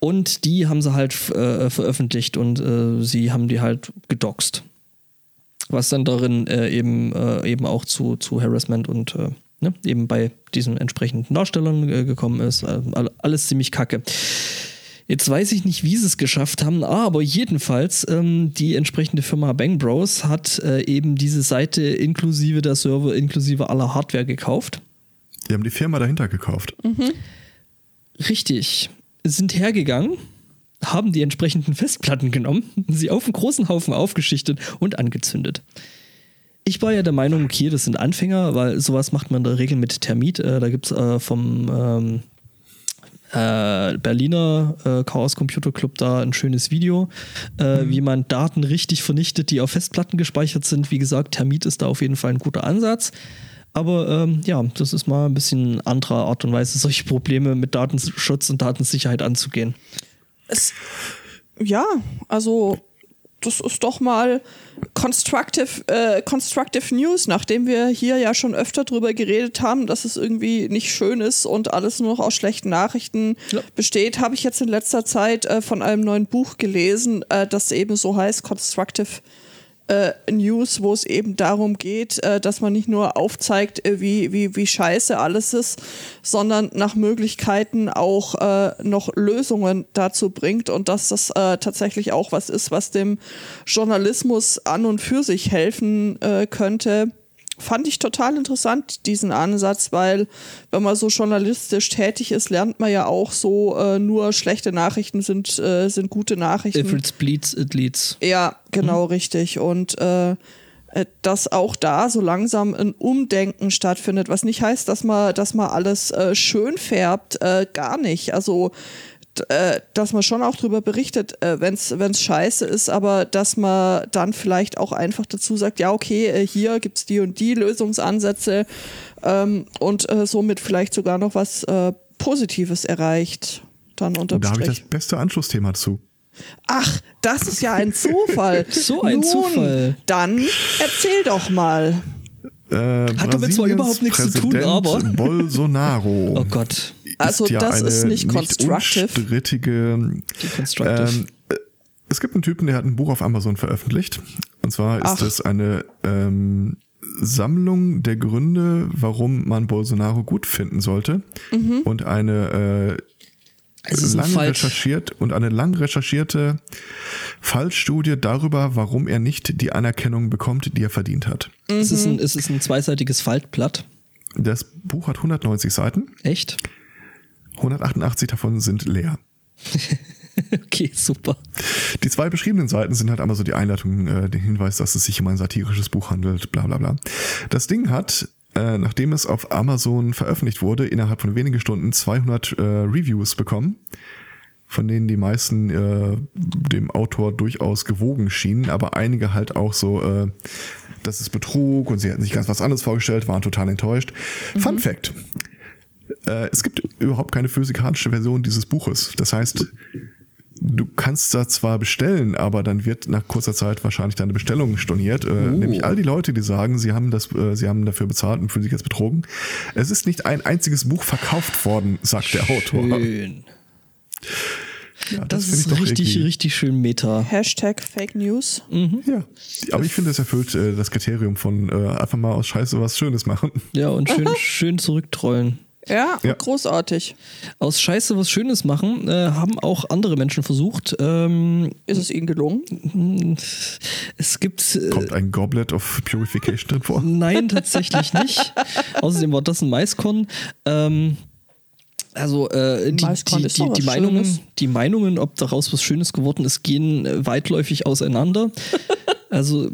Speaker 1: Und die haben sie halt äh, veröffentlicht und äh, sie haben die halt gedoxt was dann darin äh, eben, äh, eben auch zu, zu Harassment und äh, ne, eben bei diesen entsprechenden Darstellern äh, gekommen ist. Äh, all- alles ziemlich kacke. Jetzt weiß ich nicht, wie sie es geschafft haben, aber jedenfalls ähm, die entsprechende Firma Bang Bros hat äh, eben diese Seite inklusive der Server, inklusive aller Hardware gekauft.
Speaker 3: die haben die Firma dahinter gekauft.
Speaker 1: Richtig. Sind hergegangen, haben die entsprechenden Festplatten genommen, sie auf einen großen Haufen aufgeschichtet und angezündet. Ich war ja der Meinung, okay, das sind Anfänger, weil sowas macht man in der Regel mit Termit. Äh, da gibt es äh, vom ähm, äh, Berliner äh, Chaos Computer Club da ein schönes Video, äh, wie man Daten richtig vernichtet, die auf Festplatten gespeichert sind. Wie gesagt, Termit ist da auf jeden Fall ein guter Ansatz. Aber ähm, ja, das ist mal ein bisschen anderer Art und Weise, solche Probleme mit Datenschutz und Datensicherheit anzugehen.
Speaker 2: Es, ja, also das ist doch mal constructive, äh, constructive News, nachdem wir hier ja schon öfter drüber geredet haben, dass es irgendwie nicht schön ist und alles nur noch aus schlechten Nachrichten
Speaker 1: Ja.
Speaker 2: besteht, habe ich jetzt in letzter Zeit äh, von einem neuen Buch gelesen, äh, das eben so heißt Constructive äh, News, wo es eben darum geht, äh, dass man nicht nur aufzeigt, äh, wie, wie, wie scheiße alles ist, sondern nach Möglichkeiten auch äh, noch Lösungen dazu bringt und dass das äh, tatsächlich auch was ist, was dem Journalismus an und für sich helfen äh, könnte. Fand ich total interessant, diesen Ansatz, weil wenn man so journalistisch tätig ist, lernt man ja auch so, äh, nur schlechte Nachrichten sind, äh, sind gute Nachrichten.
Speaker 1: If it bleeds, it leads.
Speaker 2: Ja, genau richtig. Und äh, äh, dass auch da so langsam ein Umdenken stattfindet, was nicht heißt, dass man, dass man alles äh, schön färbt, äh, gar nicht. Also äh, dass man schon auch darüber berichtet, äh, wenn es scheiße ist, aber dass man dann vielleicht auch einfach dazu sagt, ja, okay, äh, hier gibt es die und die Lösungsansätze ähm, und äh, somit vielleicht sogar noch was äh, Positives erreicht. Dann unterm
Speaker 3: Da habe ich das beste Anschlussthema zu.
Speaker 2: Ach, das ist ja ein Zufall.
Speaker 1: So ein
Speaker 2: Nun,
Speaker 1: Zufall.
Speaker 2: Dann erzähl doch mal.
Speaker 3: Äh,
Speaker 1: Hat damit zwar überhaupt nichts zu tun,
Speaker 3: Präsident
Speaker 1: aber-
Speaker 3: Bolsonaro.
Speaker 1: Oh Gott.
Speaker 2: Also
Speaker 3: ja
Speaker 2: das
Speaker 3: eine
Speaker 2: ist nicht constructive.
Speaker 3: unstrittige
Speaker 1: Deconstructive.
Speaker 3: Ähm, äh, es gibt einen Typen, der hat ein Buch auf Amazon veröffentlicht. Und zwar ist
Speaker 2: Ach.
Speaker 3: es eine ähm, Sammlung der Gründe, warum man Bolsonaro gut finden sollte.
Speaker 2: Mhm.
Speaker 3: Und eine äh,
Speaker 1: ein
Speaker 3: lang
Speaker 1: falsch.
Speaker 3: recherchiert und eine lang recherchierte Fallstudie darüber, warum er nicht die Anerkennung bekommt, die er verdient hat.
Speaker 1: Es, ist ein, es ist ein zweiseitiges Faltblatt.
Speaker 3: Das Buch hat 190 Seiten,
Speaker 1: Echt?
Speaker 3: 188 davon sind leer.
Speaker 1: Okay, super.
Speaker 3: Die zwei beschriebenen Seiten sind halt einmal so die Einleitung, äh, den Hinweis, dass es sich um ein satirisches Buch handelt, bla bla bla. Das Ding hat, äh, nachdem es auf Amazon veröffentlicht wurde, innerhalb von wenigen Stunden 200 äh, Reviews bekommen, von denen die meisten äh, dem Autor durchaus gewogen schienen, aber einige halt auch so, äh, das ist Betrug und sie hätten sich ganz was anderes vorgestellt, waren total enttäuscht. Fun Fact. Äh, es gibt überhaupt keine physikalische Version dieses Buches. Das heißt, du kannst da zwar bestellen, aber dann wird nach kurzer Zeit wahrscheinlich deine Bestellung storniert. Äh, Nämlich all die Leute, die sagen, sie haben das, äh, sie haben dafür bezahlt und fühlen sich jetzt betrogen. Es ist nicht ein einziges Buch verkauft worden, sagt der Autor.
Speaker 1: Schön.
Speaker 3: Ja,
Speaker 1: Das,
Speaker 3: ich
Speaker 1: ist richtig,
Speaker 3: irgendwie-
Speaker 1: richtig schön Meta.
Speaker 2: Hashtag Fake News.
Speaker 3: Ja, aber ich finde, es erfüllt äh, das Kriterium von äh, einfach mal aus Scheiße was Schönes machen.
Speaker 1: Ja, und schön, schön zurücktrollen.
Speaker 2: Ja,
Speaker 3: Ja.
Speaker 2: großartig.
Speaker 1: Aus Scheiße was Schönes machen äh, haben auch andere Menschen versucht. Ähm,
Speaker 2: Ist es Ihnen gelungen?
Speaker 1: es gibt. Äh,
Speaker 3: Kommt ein Goblet of Purification drin vor?
Speaker 1: Nein, tatsächlich nicht. Außerdem war das ein Maiskorn. Ähm, also äh, die,
Speaker 2: Maiskorn
Speaker 1: die, die, die, Meinungen,
Speaker 2: Schönes.
Speaker 1: die Meinungen, ob daraus was Schönes geworden ist, gehen äh, weitläufig auseinander. also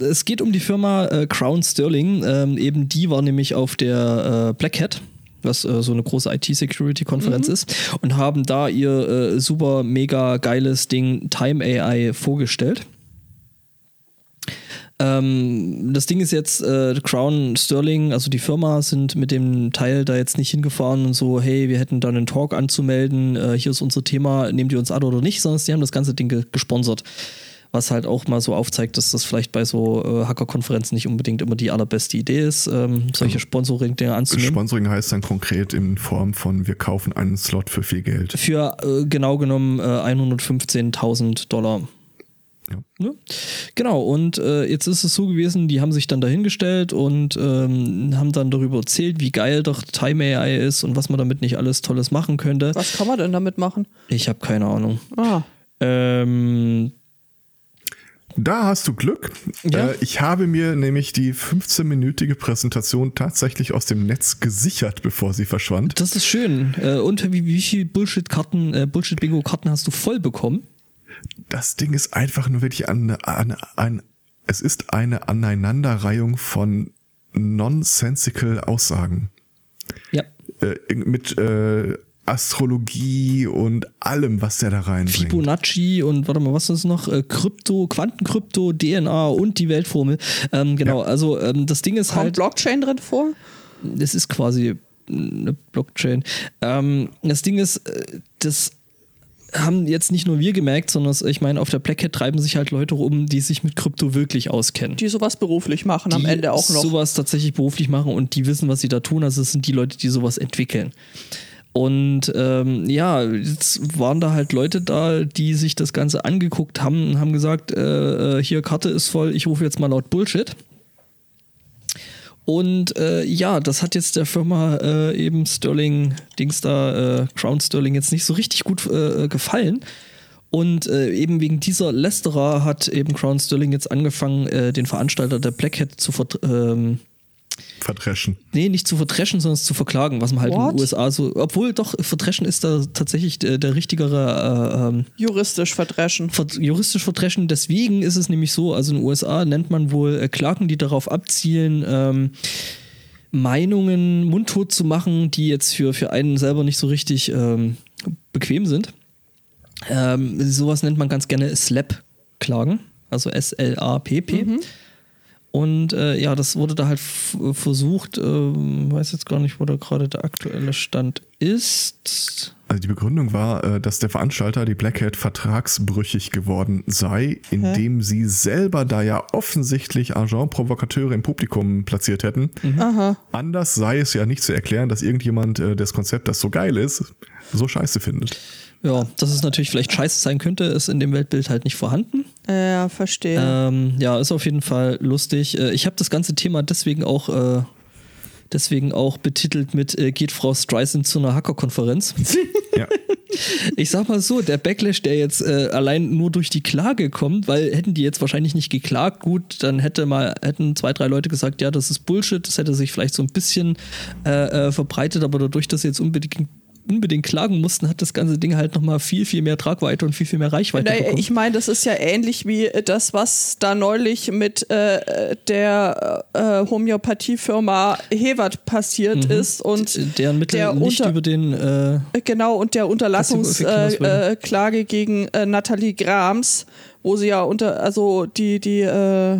Speaker 1: es geht um die Firma äh, Crown Sterling. Ähm, eben die war nämlich auf der äh, Black Hat was äh, so eine große IT-Security-Konferenz ist, und haben da ihr äh, super mega geiles Ding Time AI vorgestellt. Ähm, das Ding ist jetzt, äh, Crown Sterling, also die Firma, sind mit dem Teil da jetzt nicht hingefahren und so, hey, wir hätten da einen Talk anzumelden, äh, hier ist unser Thema, nehmt ihr uns an oder nicht, sondern die haben das ganze Ding ge gesponsert. Was halt auch mal so aufzeigt, dass das vielleicht bei so äh, Hacker-Konferenzen nicht unbedingt immer die allerbeste Idee ist, ähm, solche Sponsoring-Dinge anzunehmen.
Speaker 3: Sponsoring heißt dann konkret in Form von, wir kaufen einen Slot für viel Geld.
Speaker 1: Für äh, genau genommen äh, 115.000 Dollar.
Speaker 3: Ja.
Speaker 1: Ne? Genau, und äh, jetzt ist es so gewesen, die haben sich dann dahingestellt und ähm, haben dann darüber erzählt, wie geil doch Time AI ist und was man damit nicht alles Tolles machen könnte.
Speaker 2: Was kann man denn damit machen?
Speaker 1: Ich habe keine Ahnung.
Speaker 2: Ah,
Speaker 1: Ähm,
Speaker 3: Da hast du Glück.
Speaker 1: Ja.
Speaker 3: Äh, ich habe mir nämlich die 15-minütige Präsentation tatsächlich aus dem Netz gesichert, bevor sie verschwand.
Speaker 1: das ist schön. Äh, und wie, wie viel Bullshit-Karten, äh, Bullshit-Bingo-Karten hast du voll bekommen?
Speaker 3: Das Ding ist einfach nur wirklich an, an, an es ist eine Aneinanderreihung von nonsensical Aussagen.
Speaker 1: Ja.
Speaker 3: Äh, mit äh, Astrologie und allem, was der da reinbringt.
Speaker 1: Fibonacci und warte mal, was ist noch? Äh, Krypto, Quantenkrypto, DNA und die Weltformel. Ähm, genau, also ähm, das Ding ist
Speaker 2: kommt
Speaker 1: halt.
Speaker 2: Blockchain drin vor?
Speaker 1: das ist quasi eine Blockchain. Ähm, das Ding ist, äh, das haben jetzt nicht nur wir gemerkt, sondern ich meine, auf der Black Hat treiben sich halt Leute rum, die sich mit Krypto wirklich auskennen.
Speaker 2: Die sowas beruflich machen am
Speaker 1: Die
Speaker 2: Ende auch noch.
Speaker 1: sowas tatsächlich beruflich machen und die wissen, was sie da tun. Also es sind die Leute, die sowas entwickeln. Und ähm, ja, jetzt waren da halt Leute da, die sich das Ganze angeguckt haben und haben gesagt, äh, äh, hier Karte ist voll, ich rufe jetzt mal laut Bullshit. Und äh, ja, das hat jetzt der Firma äh, eben Sterling, Dings da, äh, Crown Sterling jetzt nicht so richtig gut äh, gefallen. Und eben wegen dieser Lästerer hat eben Crown Sterling jetzt angefangen, den Veranstalter der Black Hat zu vert ähm,
Speaker 3: Verdreschen.
Speaker 1: nee, nicht zu verdreschen, sondern zu verklagen, was man halt in
Speaker 2: What?
Speaker 1: den USA so, obwohl doch verdreschen ist da tatsächlich der, der richtigere äh, ähm,
Speaker 2: Juristisch verdreschen.
Speaker 1: ver juristisch verdreschen. Deswegen ist es nämlich so, also in den USA nennt man wohl äh, Klagen, die darauf abzielen, ähm, Meinungen mundtot zu machen, die jetzt für, für einen selber nicht so richtig ähm, bequem sind. Ähm, sowas nennt man ganz gerne SLAP-Klagen, also S-L-A-P-P. Und äh, ja, das wurde da halt versucht, ähm, weiß jetzt gar nicht, wo da gerade der aktuelle Stand ist.
Speaker 3: Also die Begründung war, äh, dass der Veranstalter, die Black Hat, vertragsbrüchig geworden sei, indem sie selber da ja offensichtlich Agent-Provokateure im Publikum platziert hätten.
Speaker 2: Aha.
Speaker 3: Anders sei es ja nicht zu erklären, dass irgendjemand äh, das Konzept, das so geil ist, so scheiße findet.
Speaker 1: Ja, dass es natürlich vielleicht scheiße sein könnte, ist in dem Weltbild halt nicht vorhanden.
Speaker 2: Ja, verstehe.
Speaker 1: Ähm, ja, ist auf jeden Fall lustig. Äh, Ich habe das ganze Thema deswegen auch, äh, deswegen auch betitelt mit äh, Geht Frau Streisand zu einer Hacker-Konferenz?
Speaker 3: Ja.
Speaker 1: Ich sag mal so, der Backlash, der jetzt äh, allein nur durch die Klage kommt, weil hätten die jetzt wahrscheinlich nicht geklagt, gut, dann hätte mal, hätten zwei, drei Leute gesagt, ja, das ist Bullshit, das hätte sich vielleicht so ein bisschen äh, äh, verbreitet, aber dadurch, dass sie jetzt unbedingt unbedingt klagen mussten, hat das ganze Ding halt nochmal viel, viel mehr Tragweite und viel, viel mehr Reichweite
Speaker 2: Na,
Speaker 1: bekommen.
Speaker 2: ich meine, das ist ja ähnlich wie das, was da neulich mit äh, der äh, Homöopathiefirma Hewert passiert ist und
Speaker 1: deren Mittel
Speaker 2: der
Speaker 1: nicht
Speaker 2: unter-
Speaker 1: über den äh,
Speaker 2: genau und der Unterlassungsklage äh, Klage gegen äh, Nathalie Grams, wo sie ja unter also die die äh,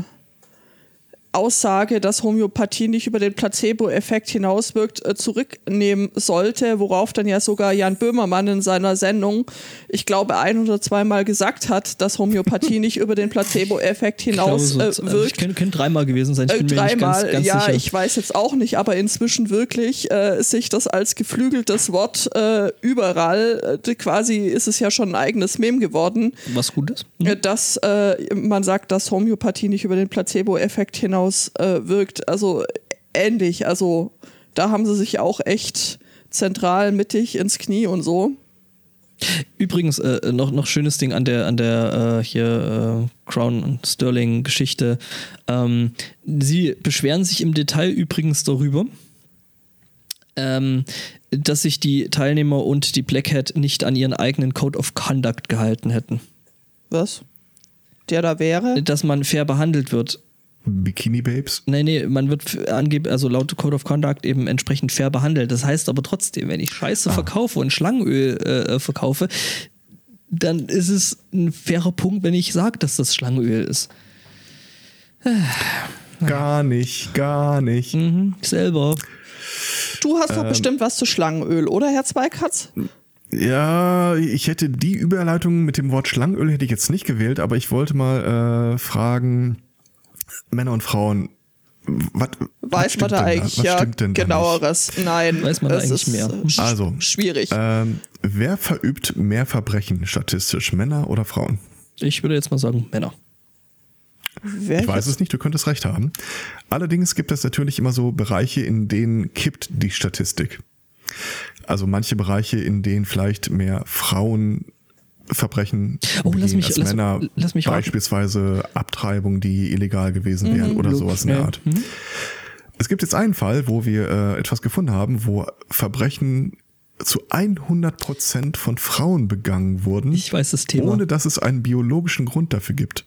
Speaker 2: Aussage, dass Homöopathie nicht über den Placebo-Effekt hinauswirkt, äh, zurücknehmen sollte, worauf dann ja sogar Jan Böhmermann in seiner Sendung, ich glaube, ein oder zweimal gesagt hat, dass Homöopathie nicht über den Placebo-Effekt hinaus
Speaker 1: ich glaube, so,
Speaker 2: äh,
Speaker 1: also ich könnte, könnte dreimal gewesen sein. Ich
Speaker 2: Äh,
Speaker 1: bin mir nicht
Speaker 2: dreimal,
Speaker 1: ganz, ganz
Speaker 2: ja,
Speaker 1: sicher.
Speaker 2: ich weiß jetzt auch nicht, aber inzwischen wirklich äh, sich das als geflügeltes Wort äh, überall, quasi ist es ja schon ein eigenes Mem geworden,
Speaker 1: Was gut ist.
Speaker 2: äh, dass man sagt, dass Homöopathie nicht über den Placebo-Effekt hinaus äh, wirkt. Also ähnlich, also da haben sie sich auch echt zentral mittig ins Knie und so.
Speaker 1: Übrigens, äh, noch, noch schönes Ding an der, an der äh, hier äh, Crown und Sterling Geschichte. Ähm, sie beschweren sich im Detail übrigens darüber, ähm, dass sich die Teilnehmer und die Black Hat nicht an ihren eigenen Code of Conduct gehalten hätten.
Speaker 2: Was? Der da wäre?
Speaker 1: Dass man fair behandelt wird.
Speaker 3: Bikini Babes.
Speaker 1: Nee, nee, man wird f- angeb also laut Code of Conduct eben entsprechend fair behandelt. Das heißt aber trotzdem, wenn ich Scheiße verkaufe und Schlangenöl äh, verkaufe, dann ist es ein fairer Punkt, wenn ich sage, dass das Schlangenöl ist.
Speaker 3: Gar nicht, gar nicht.
Speaker 1: Mhm, selber.
Speaker 2: Du hast doch
Speaker 1: Ähm.
Speaker 2: bestimmt was zu Schlangenöl, oder Herr Zweikatz?
Speaker 3: Ja, ich hätte die Überleitung mit dem Wort Schlangenöl hätte ich jetzt nicht gewählt, aber ich wollte mal äh, fragen, Männer und Frauen, was, was
Speaker 2: Weiß man
Speaker 3: stimmt
Speaker 2: da
Speaker 3: denn
Speaker 2: eigentlich
Speaker 3: was
Speaker 2: ja
Speaker 3: stimmt denn da nicht?
Speaker 2: genaueres? Nein.
Speaker 1: Weiß man da
Speaker 2: es
Speaker 1: eigentlich
Speaker 2: ist,
Speaker 1: mehr?
Speaker 2: äh, sch-
Speaker 3: Also,
Speaker 2: schwierig.
Speaker 3: Ähm, wer verübt mehr Verbrechen statistisch, Männer oder Frauen?
Speaker 1: Ich würde jetzt mal sagen, Männer.
Speaker 2: Wer
Speaker 3: Ich weiß es nicht, du könntest recht haben. Allerdings gibt es natürlich immer so Bereiche, in denen kippt die Statistik. Also manche Bereiche, in denen vielleicht mehr Frauen Verbrechen
Speaker 1: Oh, lass mich-
Speaker 3: als
Speaker 1: lass-
Speaker 3: Männer,
Speaker 1: lass mich
Speaker 3: beispielsweise Abtreibung, die illegal gewesen wären oder sowas in der. Art. Es gibt jetzt einen Fall, wo wir äh, etwas gefunden haben, wo Verbrechen zu 100% von Frauen begangen wurden,
Speaker 1: Ich weiß das Thema.
Speaker 3: ohne dass es einen biologischen Grund dafür gibt.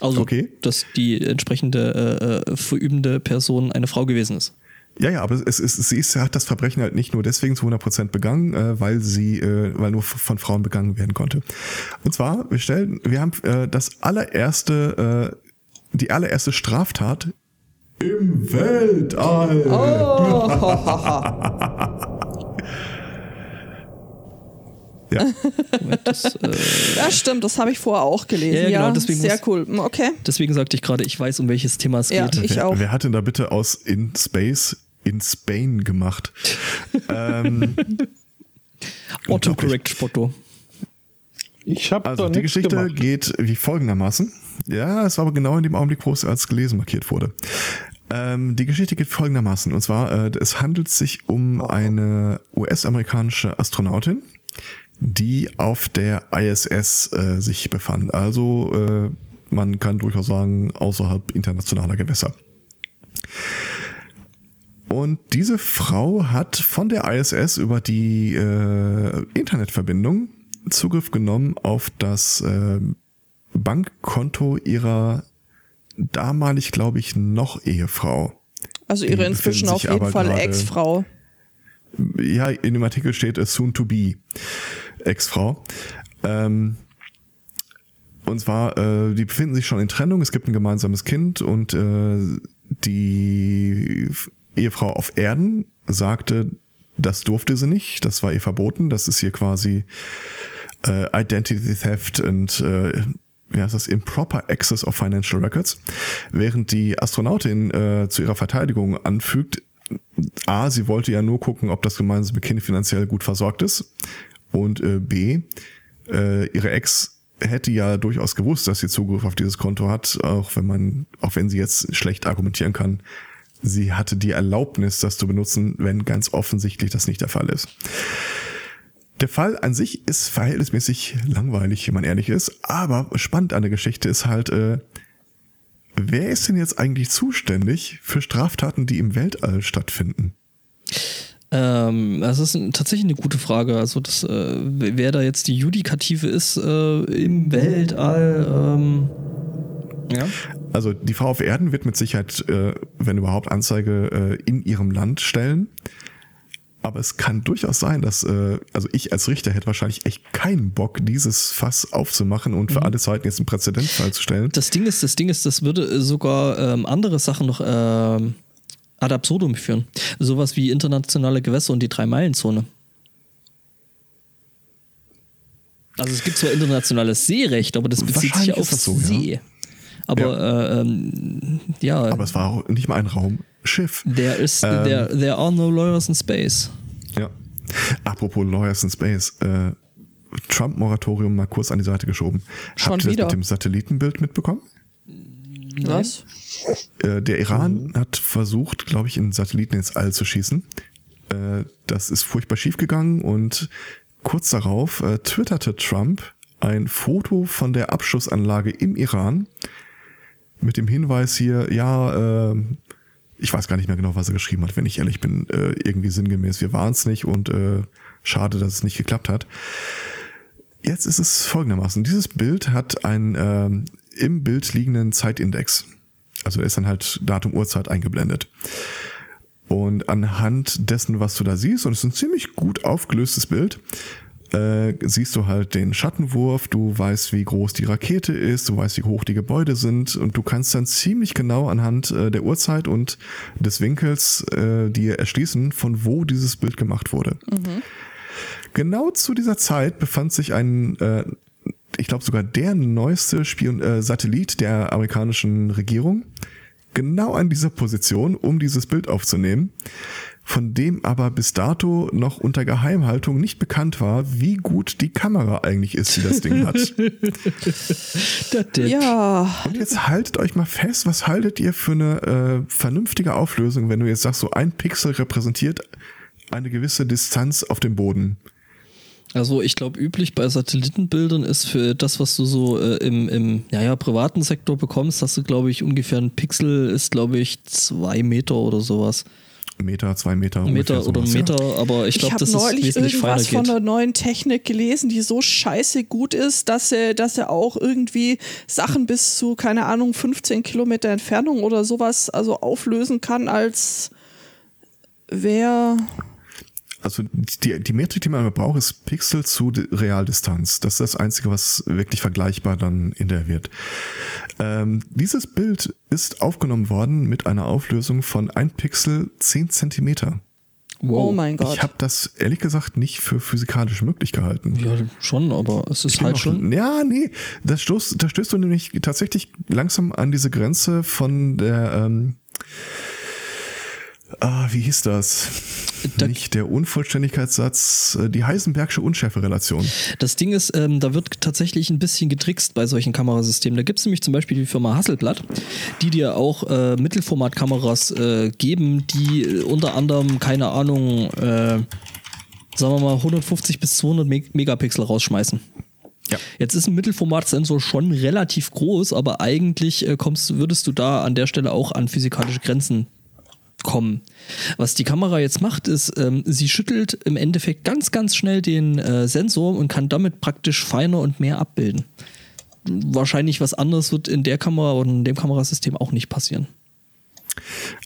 Speaker 1: Also,
Speaker 3: Okay.
Speaker 1: dass die entsprechende äh, äh, verübende Person eine Frau gewesen ist.
Speaker 3: Ja, ja, aber es ist, sie ist, hat das Verbrechen halt nicht nur deswegen zu 100% begangen, äh, weil sie, äh, weil nur von Frauen begangen werden konnte. Und zwar, wir stellen, wir haben äh, das allererste, äh, die allererste Straftat im Weltall. Ja,
Speaker 1: Das, äh,
Speaker 2: Ja, stimmt, das habe ich vorher auch gelesen.
Speaker 1: Ja,
Speaker 2: Ja,
Speaker 1: ja, genau, deswegen
Speaker 2: sehr
Speaker 1: muss-
Speaker 2: cool. Hm, Okay.
Speaker 1: deswegen sagte ich gerade, ich weiß, um welches Thema es
Speaker 2: Ja.
Speaker 1: geht.
Speaker 2: Ich
Speaker 3: wer,
Speaker 2: auch.
Speaker 3: wer hat denn da bitte aus In Space in Spain gemacht? ähm,
Speaker 1: Autocorrect Spotto.
Speaker 4: Ich habe
Speaker 3: Also die Geschichte
Speaker 4: gemacht.
Speaker 3: geht wie folgendermaßen. Ja, es war aber genau in dem Augenblick, wo es als gelesen markiert wurde. Ähm, die Geschichte geht folgendermaßen. Und zwar, äh, es handelt sich um eine US-amerikanische Astronautin, die auf der ISS äh, sich befand. Also äh, man kann durchaus sagen, außerhalb internationaler Gewässer. Und diese Frau hat von der ISS über die äh, Internetverbindung Zugriff genommen auf das äh, Bankkonto ihrer damalig, glaube ich, noch Ehefrau.
Speaker 2: Also ihre
Speaker 3: Die
Speaker 2: inzwischen auf jeden Fall Ex-Frau.
Speaker 3: Ja, in dem Artikel steht äh, soon to be Ex-Frau. Ähm, und zwar, äh, die befinden sich schon in Trennung, es gibt ein gemeinsames Kind und äh, die Ehefrau auf Erden sagte, das durfte sie nicht, das war ihr verboten, das ist hier quasi äh, Identity Theft und äh, wie heißt das, Improper Access of Financial Records, während die Astronautin äh, zu ihrer Verteidigung anfügt, A, sie wollte ja nur gucken, ob das gemeinsame Kind finanziell gut versorgt ist. Und äh, B, äh, ihre Ex hätte ja durchaus gewusst, dass sie Zugriff auf dieses Konto hat, auch wenn man, auch wenn sie jetzt schlecht argumentieren kann, sie hatte die Erlaubnis, das zu benutzen, wenn ganz offensichtlich das nicht der Fall ist. Der Fall an sich ist verhältnismäßig langweilig, wenn man ehrlich ist, aber spannend an der Geschichte ist halt, äh, wer ist denn jetzt eigentlich zuständig für Straftaten, die im Weltall stattfinden?
Speaker 1: Ähm, das ist tatsächlich eine gute Frage. Also, das, äh, wer da jetzt die Judikative ist äh, im Weltall. Ähm, ja.
Speaker 3: Also die Frau auf Erden wird mit Sicherheit, äh, wenn überhaupt, Anzeige äh, in ihrem Land stellen. Aber es kann durchaus sein, dass, äh, also ich als Richter hätte wahrscheinlich echt keinen Bock, dieses Fass aufzumachen und für alle Zeiten jetzt einen Präzedenzfall zu stellen.
Speaker 1: Das Ding ist, das Ding ist, das würde äh, sogar ähm, andere Sachen noch ähm, ad absurdum führen. Sowas wie internationale Gewässer und die Drei-Meilen-Zone. Also es gibt zwar internationales Seerecht, aber das bezieht sich auf
Speaker 3: so, ja.
Speaker 1: Aber äh, ähm, ja,
Speaker 3: Aber es war auch nicht mal ein Raumschiff.
Speaker 1: there is
Speaker 3: Ähm.
Speaker 1: there, there are no lawyers in space.
Speaker 3: Ja. Apropos Lawyers in Space. Äh, Trump-Moratorium mal kurz an die Seite geschoben.
Speaker 2: Schon
Speaker 3: Habt ihr
Speaker 2: wieder?
Speaker 3: das mit dem Satellitenbild mitbekommen?
Speaker 2: Was?
Speaker 3: Äh, der Iran hat versucht, glaube ich, einen Satelliten ins All zu schießen. Äh, das ist furchtbar schief gegangen und kurz darauf äh, twitterte Trump ein Foto von der Abschussanlage im Iran mit dem Hinweis hier, ja, äh, ich weiß gar nicht mehr genau, was er geschrieben hat, wenn ich ehrlich bin, äh, irgendwie sinngemäß, wir waren es nicht und äh, schade, dass es nicht geklappt hat. Jetzt ist es folgendermaßen. Dieses Bild hat einen ähm, im Bild liegenden Zeitindex. Also ist dann halt Datum, Uhrzeit eingeblendet. Und anhand dessen, was du da siehst, und es ist ein ziemlich gut aufgelöstes Bild, äh, siehst du halt den Schattenwurf, du weißt, wie groß die Rakete ist, du weißt, wie hoch die Gebäude sind und du kannst dann ziemlich genau anhand äh, der Uhrzeit und des Winkels äh, dir erschließen, von wo dieses Bild gemacht wurde. Genau zu dieser Zeit befand sich ein, äh, ich glaube sogar der neueste Spion äh, Satellit der amerikanischen Regierung, genau an dieser Position, um dieses Bild aufzunehmen, von dem aber bis dato noch unter Geheimhaltung nicht bekannt war, wie gut die Kamera eigentlich ist, die das Ding hat.
Speaker 2: Ja,
Speaker 3: Und jetzt haltet euch mal fest, was haltet ihr für eine äh, vernünftige Auflösung, wenn du jetzt sagst, so ein Pixel repräsentiert eine gewisse Distanz auf dem Boden.
Speaker 1: Also ich glaube, üblich bei Satellitenbildern ist für das, was du so äh, im, im ja, ja, privaten Sektor bekommst, hast du, glaube ich, ungefähr ein Pixel ist, glaube ich, zwei Meter oder sowas.
Speaker 3: Meter, zwei Meter.
Speaker 1: Meter
Speaker 3: ungefähr
Speaker 1: oder
Speaker 3: sowas,
Speaker 1: Meter, aber ich
Speaker 2: ich
Speaker 1: glaube,
Speaker 2: habe
Speaker 1: das ist
Speaker 2: neulich
Speaker 1: wesentlich feiner
Speaker 2: irgendwas von einer neuen Technik gelesen, die so scheiße gut ist, dass er, dass er auch irgendwie Sachen bis zu, keine Ahnung, 15 Kilometer Entfernung oder sowas also auflösen kann, als wer.
Speaker 3: Also die, die Metrik, die man braucht, ist Pixel zu Di- Realdistanz. Das ist das Einzige, was wirklich vergleichbar dann in der wird. Ähm, dieses Bild ist aufgenommen worden mit einer Auflösung von 1 Pixel 10 Zentimeter.
Speaker 2: Oh mein Gott.
Speaker 3: Ich habe das ehrlich gesagt nicht für physikalisch möglich gehalten.
Speaker 1: Ja, schon, aber es ist halt schon.
Speaker 3: Ja, nee, da stößt, da stößt du nämlich tatsächlich langsam an diese Grenze von der, ähm, ah, wie hieß das?
Speaker 1: Da-
Speaker 3: Nicht der Unvollständigkeitssatz, äh, die Heisenbergsche Unschärferelation.
Speaker 1: Das Ding ist, ähm, da wird tatsächlich ein bisschen getrickst bei solchen Kamerasystemen. Da gibt es nämlich zum Beispiel die Firma Hasselblad, die dir auch äh, Mittelformatkameras äh, geben, die äh, unter anderem, keine Ahnung, äh, sagen wir mal 150 bis 200 Meg Megapixel rausschmeißen.
Speaker 3: Ja.
Speaker 1: Jetzt ist ein Mittelformatsensor schon relativ groß, aber eigentlich äh, kommst, würdest du da an der Stelle auch an physikalische Grenzen kommen. Was die Kamera jetzt macht, ist, ähm, sie schüttelt im Endeffekt ganz, ganz schnell den äh, Sensor und kann damit praktisch feiner und mehr abbilden. Wahrscheinlich was anderes wird in der Kamera und in dem Kamerasystem auch nicht passieren.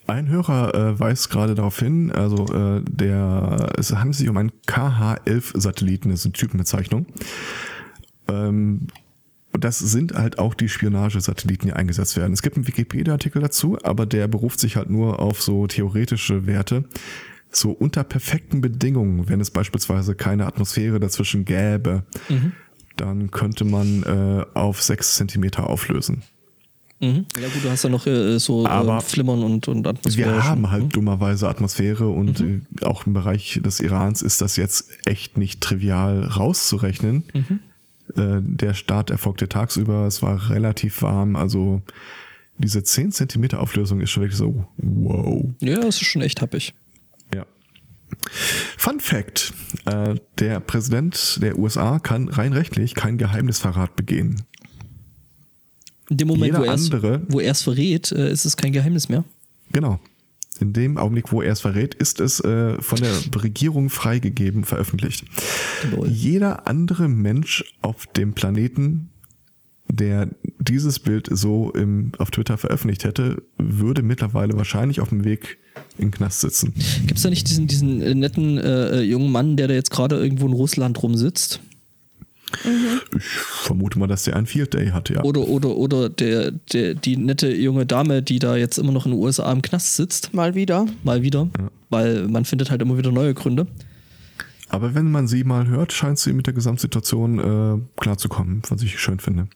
Speaker 3: Ein Hörer äh, weist gerade darauf hin, also äh, der, es handelt sich um einen KH-11-Satelliten, das ist eine Typenbezeichnung. Ähm, und das sind halt auch die Spionagesatelliten, die eingesetzt werden. Es gibt einen Wikipedia-Artikel dazu, aber der beruft sich halt nur auf so theoretische Werte. So unter perfekten Bedingungen, wenn es beispielsweise keine Atmosphäre dazwischen gäbe, dann könnte man äh, auf sechs Zentimeter auflösen.
Speaker 1: Mhm. Ja gut, du hast ja noch äh, so äh, Flimmern und, und Atmosphäre.
Speaker 3: Wir haben halt dummerweise Atmosphäre und äh, auch im Bereich des Irans ist das jetzt echt nicht trivial rauszurechnen. Äh, der Start erfolgte tagsüber, es war relativ warm, also diese 10 Zentimeter Auflösung ist schon wirklich so, wow.
Speaker 1: Ja, das ist schon echt happig.
Speaker 3: Ja. Fun Fact: äh, Der Präsident der USA kann rein rechtlich kein Geheimnisverrat begehen.
Speaker 1: In dem Moment,
Speaker 3: Jeder
Speaker 1: wo er es
Speaker 3: andere-
Speaker 1: wo er es verrät, äh, ist es kein Geheimnis mehr.
Speaker 3: Genau. In dem Augenblick, wo er es verrät, ist es äh, von der Regierung freigegeben, veröffentlicht.
Speaker 1: Lol.
Speaker 3: Jeder andere Mensch auf dem Planeten der dieses Bild so im, auf Twitter veröffentlicht hätte, würde mittlerweile wahrscheinlich auf dem Weg in den Knast sitzen.
Speaker 1: Gibt es da nicht diesen, diesen äh, netten äh, jungen Mann, der da jetzt gerade irgendwo in Russland rumsitzt?
Speaker 3: Ich vermute mal, dass der einen Field Day hatte, ja.
Speaker 1: Oder, oder, oder der, der, die nette junge Dame, die da jetzt immer noch in den USA im Knast sitzt,
Speaker 2: Mal wieder.
Speaker 1: mal wieder, weil man findet halt immer wieder neue Gründe.
Speaker 3: Aber wenn man sie mal hört, scheint sie mit der Gesamtsituation äh, klarzukommen, was ich schön finde.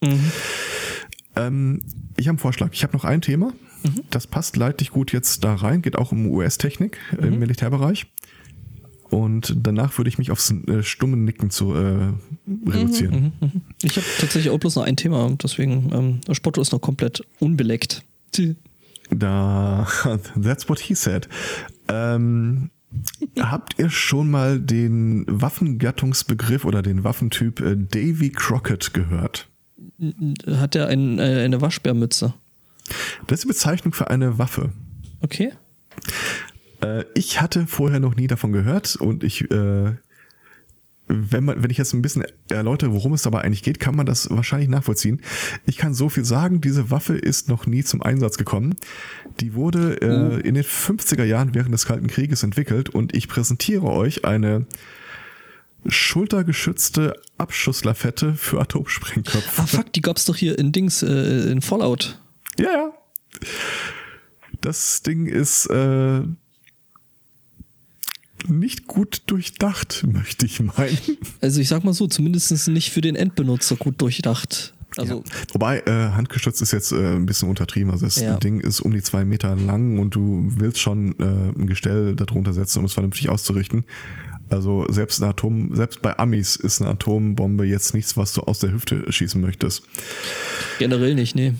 Speaker 3: Ähm, ich habe einen Vorschlag. Ich habe noch ein Thema. Das passt leidlich gut jetzt da rein. Geht auch um US-Technik im Militärbereich. Und danach würde ich mich aufs äh, stumme Nicken zu äh, reduzieren.
Speaker 1: Ich habe tatsächlich auch bloß noch ein Thema, deswegen, ähm, der Spotto ist noch komplett unbeleckt.
Speaker 3: Da, that's what he said. Ähm, habt ihr schon mal den Waffengattungsbegriff oder den Waffentyp äh, Davy Crockett gehört?
Speaker 1: Hat er ein, äh, eine Waschbärmütze?
Speaker 3: Das ist die Bezeichnung für eine Waffe.
Speaker 1: Okay.
Speaker 3: Äh, ich hatte vorher noch nie davon gehört und ich, äh, wenn man, wenn ich jetzt ein bisschen erläutere, worum es dabei eigentlich geht, kann man das wahrscheinlich nachvollziehen. Ich kann so viel sagen, diese Waffe ist noch nie zum Einsatz gekommen. Die wurde äh, in den 50er Jahren während des Kalten Krieges entwickelt und ich präsentiere euch eine schultergeschützte Abschusslafette für Atomsprengköpfe.
Speaker 1: Ah, fuck, die gab's doch hier in Dings, äh, in Fallout.
Speaker 3: Ja, ja. Das Ding ist äh, nicht gut durchdacht, möchte ich meinen.
Speaker 1: Also ich sag mal so, zumindest nicht für den Endbenutzer gut durchdacht. Also,
Speaker 3: ja. Wobei, äh, handgestützt ist jetzt äh, ein bisschen untertrieben. Also das
Speaker 1: Ja.
Speaker 3: Ding ist um die zwei Meter lang und du willst schon äh, ein Gestell darunter setzen, um es vernünftig auszurichten. Also selbst eine Atom, selbst bei Amis ist eine Atombombe jetzt nichts, was du aus der Hüfte schießen möchtest.
Speaker 1: generell nicht, nee.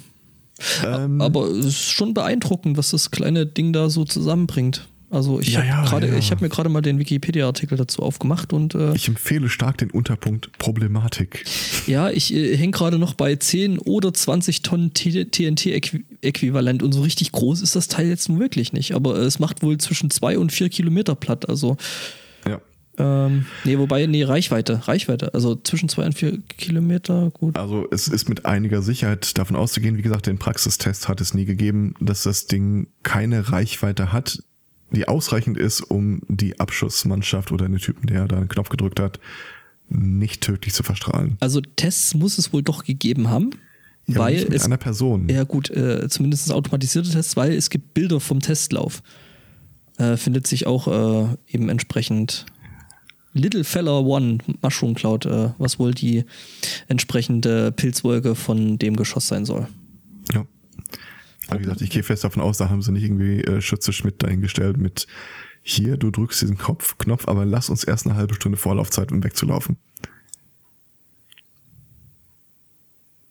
Speaker 3: Ähm,
Speaker 1: Aber es ist schon beeindruckend, was das kleine Ding da so zusammenbringt. Also ich
Speaker 3: Ja,
Speaker 1: habe
Speaker 3: ja,
Speaker 1: gerade,
Speaker 3: ja.
Speaker 1: ich habe mir gerade mal den Wikipedia-Artikel dazu aufgemacht und äh,
Speaker 3: ich empfehle stark den Unterpunkt Problematik.
Speaker 1: ja, ich äh, hänge gerade noch bei 10 oder 20 Tonnen TNT-Äquivalent und so richtig groß ist das Teil jetzt nun wirklich nicht. Aber äh, es macht wohl zwischen 2 und 4 Kilometer platt. Also
Speaker 3: Ja.
Speaker 1: ähm, nee, wobei, nee, Reichweite, Reichweite. Also zwischen 2 und 4 Kilometer, gut.
Speaker 3: Also es ist mit einiger Sicherheit davon auszugehen, wie gesagt, den Praxistest hat es nie gegeben, dass das Ding keine Reichweite hat, die ausreichend ist, um die Abschussmannschaft oder den Typen, der da einen Knopf gedrückt hat, nicht tödlich zu verstrahlen.
Speaker 1: Also Tests muss es wohl doch gegeben haben,
Speaker 3: Ja,
Speaker 1: weil
Speaker 3: nicht mit
Speaker 1: es
Speaker 3: einer Person.
Speaker 1: Ja, gut, äh, zumindest automatisierte Tests, weil es gibt Bilder vom Testlauf. Äh, findet sich auch äh, eben entsprechend Little Fella One Mushroom Cloud, äh, was wohl die entsprechende Pilzwolke von dem Geschoss sein soll.
Speaker 3: Ja. Wie gesagt, ich gehe fest davon aus, da haben sie nicht irgendwie äh, Schütze Schmidt dahingestellt mit hier, du drückst diesen Kopf, Knopf, aber lass uns erst eine halbe Stunde Vorlaufzeit, um wegzulaufen.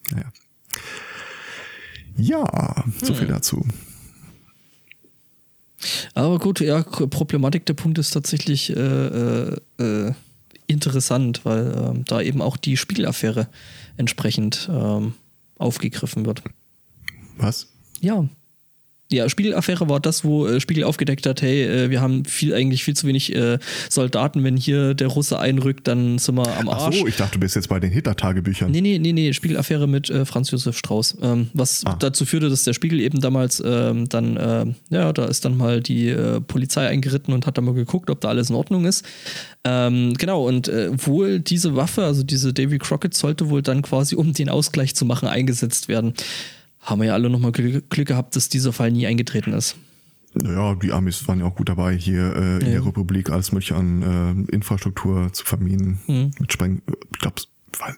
Speaker 3: Naja. Ja, so viel dazu.
Speaker 1: Aber gut, ja, Problematik der Punkt ist tatsächlich äh, äh, äh, interessant, weil ähm, da eben auch die Spiegelaffäre entsprechend ähm, aufgegriffen wird.
Speaker 3: Was?
Speaker 1: Ja. Ja, Spiegelaffäre war das, wo äh, Spiegel aufgedeckt hat, hey, äh, wir haben viel eigentlich viel zu wenig äh, Soldaten, wenn hier der Russe einrückt, dann sind wir am
Speaker 3: Ach
Speaker 1: Arsch.
Speaker 3: so, ich dachte, du bist jetzt bei den Hitler-Tagebüchern.
Speaker 1: Nee, nee, nee, nee, Spiegelaffäre mit äh, Franz Josef Strauß. Ähm, was
Speaker 3: Ah.
Speaker 1: dazu führte, dass der Spiegel eben damals ähm, dann, ähm, ja, da ist dann mal die äh, Polizei eingeritten und hat dann mal geguckt, ob da alles in Ordnung ist. Ähm, genau, und äh, wohl diese Waffe, also diese Davy Crockett, sollte wohl dann quasi, um den Ausgleich zu machen, eingesetzt werden. Haben wir ja alle nochmal Glück, Glück gehabt, dass dieser Fall nie eingetreten ist.
Speaker 3: Naja, die Amis waren ja auch gut dabei, hier äh, in
Speaker 1: Ja.
Speaker 3: der Republik alles mögliche an äh, Infrastruktur zu verminen.
Speaker 1: Mhm.
Speaker 3: Mit Spreng, ich glaube,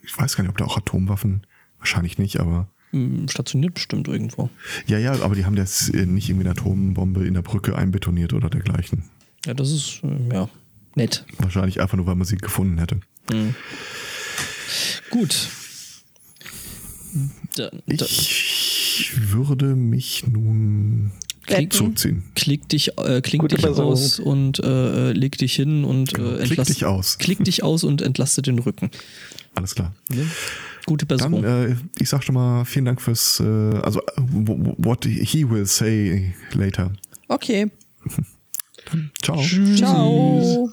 Speaker 3: ich weiß gar nicht, ob da auch Atomwaffen, wahrscheinlich nicht, aber
Speaker 1: Hm, Stationiert bestimmt irgendwo.
Speaker 3: ja, ja, aber die haben das äh, nicht irgendwie eine Atombombe in der Brücke einbetoniert oder dergleichen.
Speaker 1: Ja, das ist, äh, ja, nett.
Speaker 3: Wahrscheinlich einfach nur, weil man sie gefunden hätte.
Speaker 1: Gut. Da, da,
Speaker 3: Ich würde mich nun
Speaker 1: Klingt-
Speaker 3: zurückziehen.
Speaker 1: klick dich, äh, kling
Speaker 4: Gute
Speaker 1: dich aus und äh, äh, leg dich hin und
Speaker 3: Genau,
Speaker 1: äh,
Speaker 3: klick dich aus.
Speaker 1: Klick dich aus und entlaste den Rücken.
Speaker 3: Alles klar.
Speaker 1: Gute
Speaker 3: Dann,
Speaker 1: Besserung.
Speaker 3: äh, ich sag schon mal vielen Dank fürs, äh, also äh, what he will say later.
Speaker 2: Okay.
Speaker 3: Ciao.
Speaker 2: Ciao.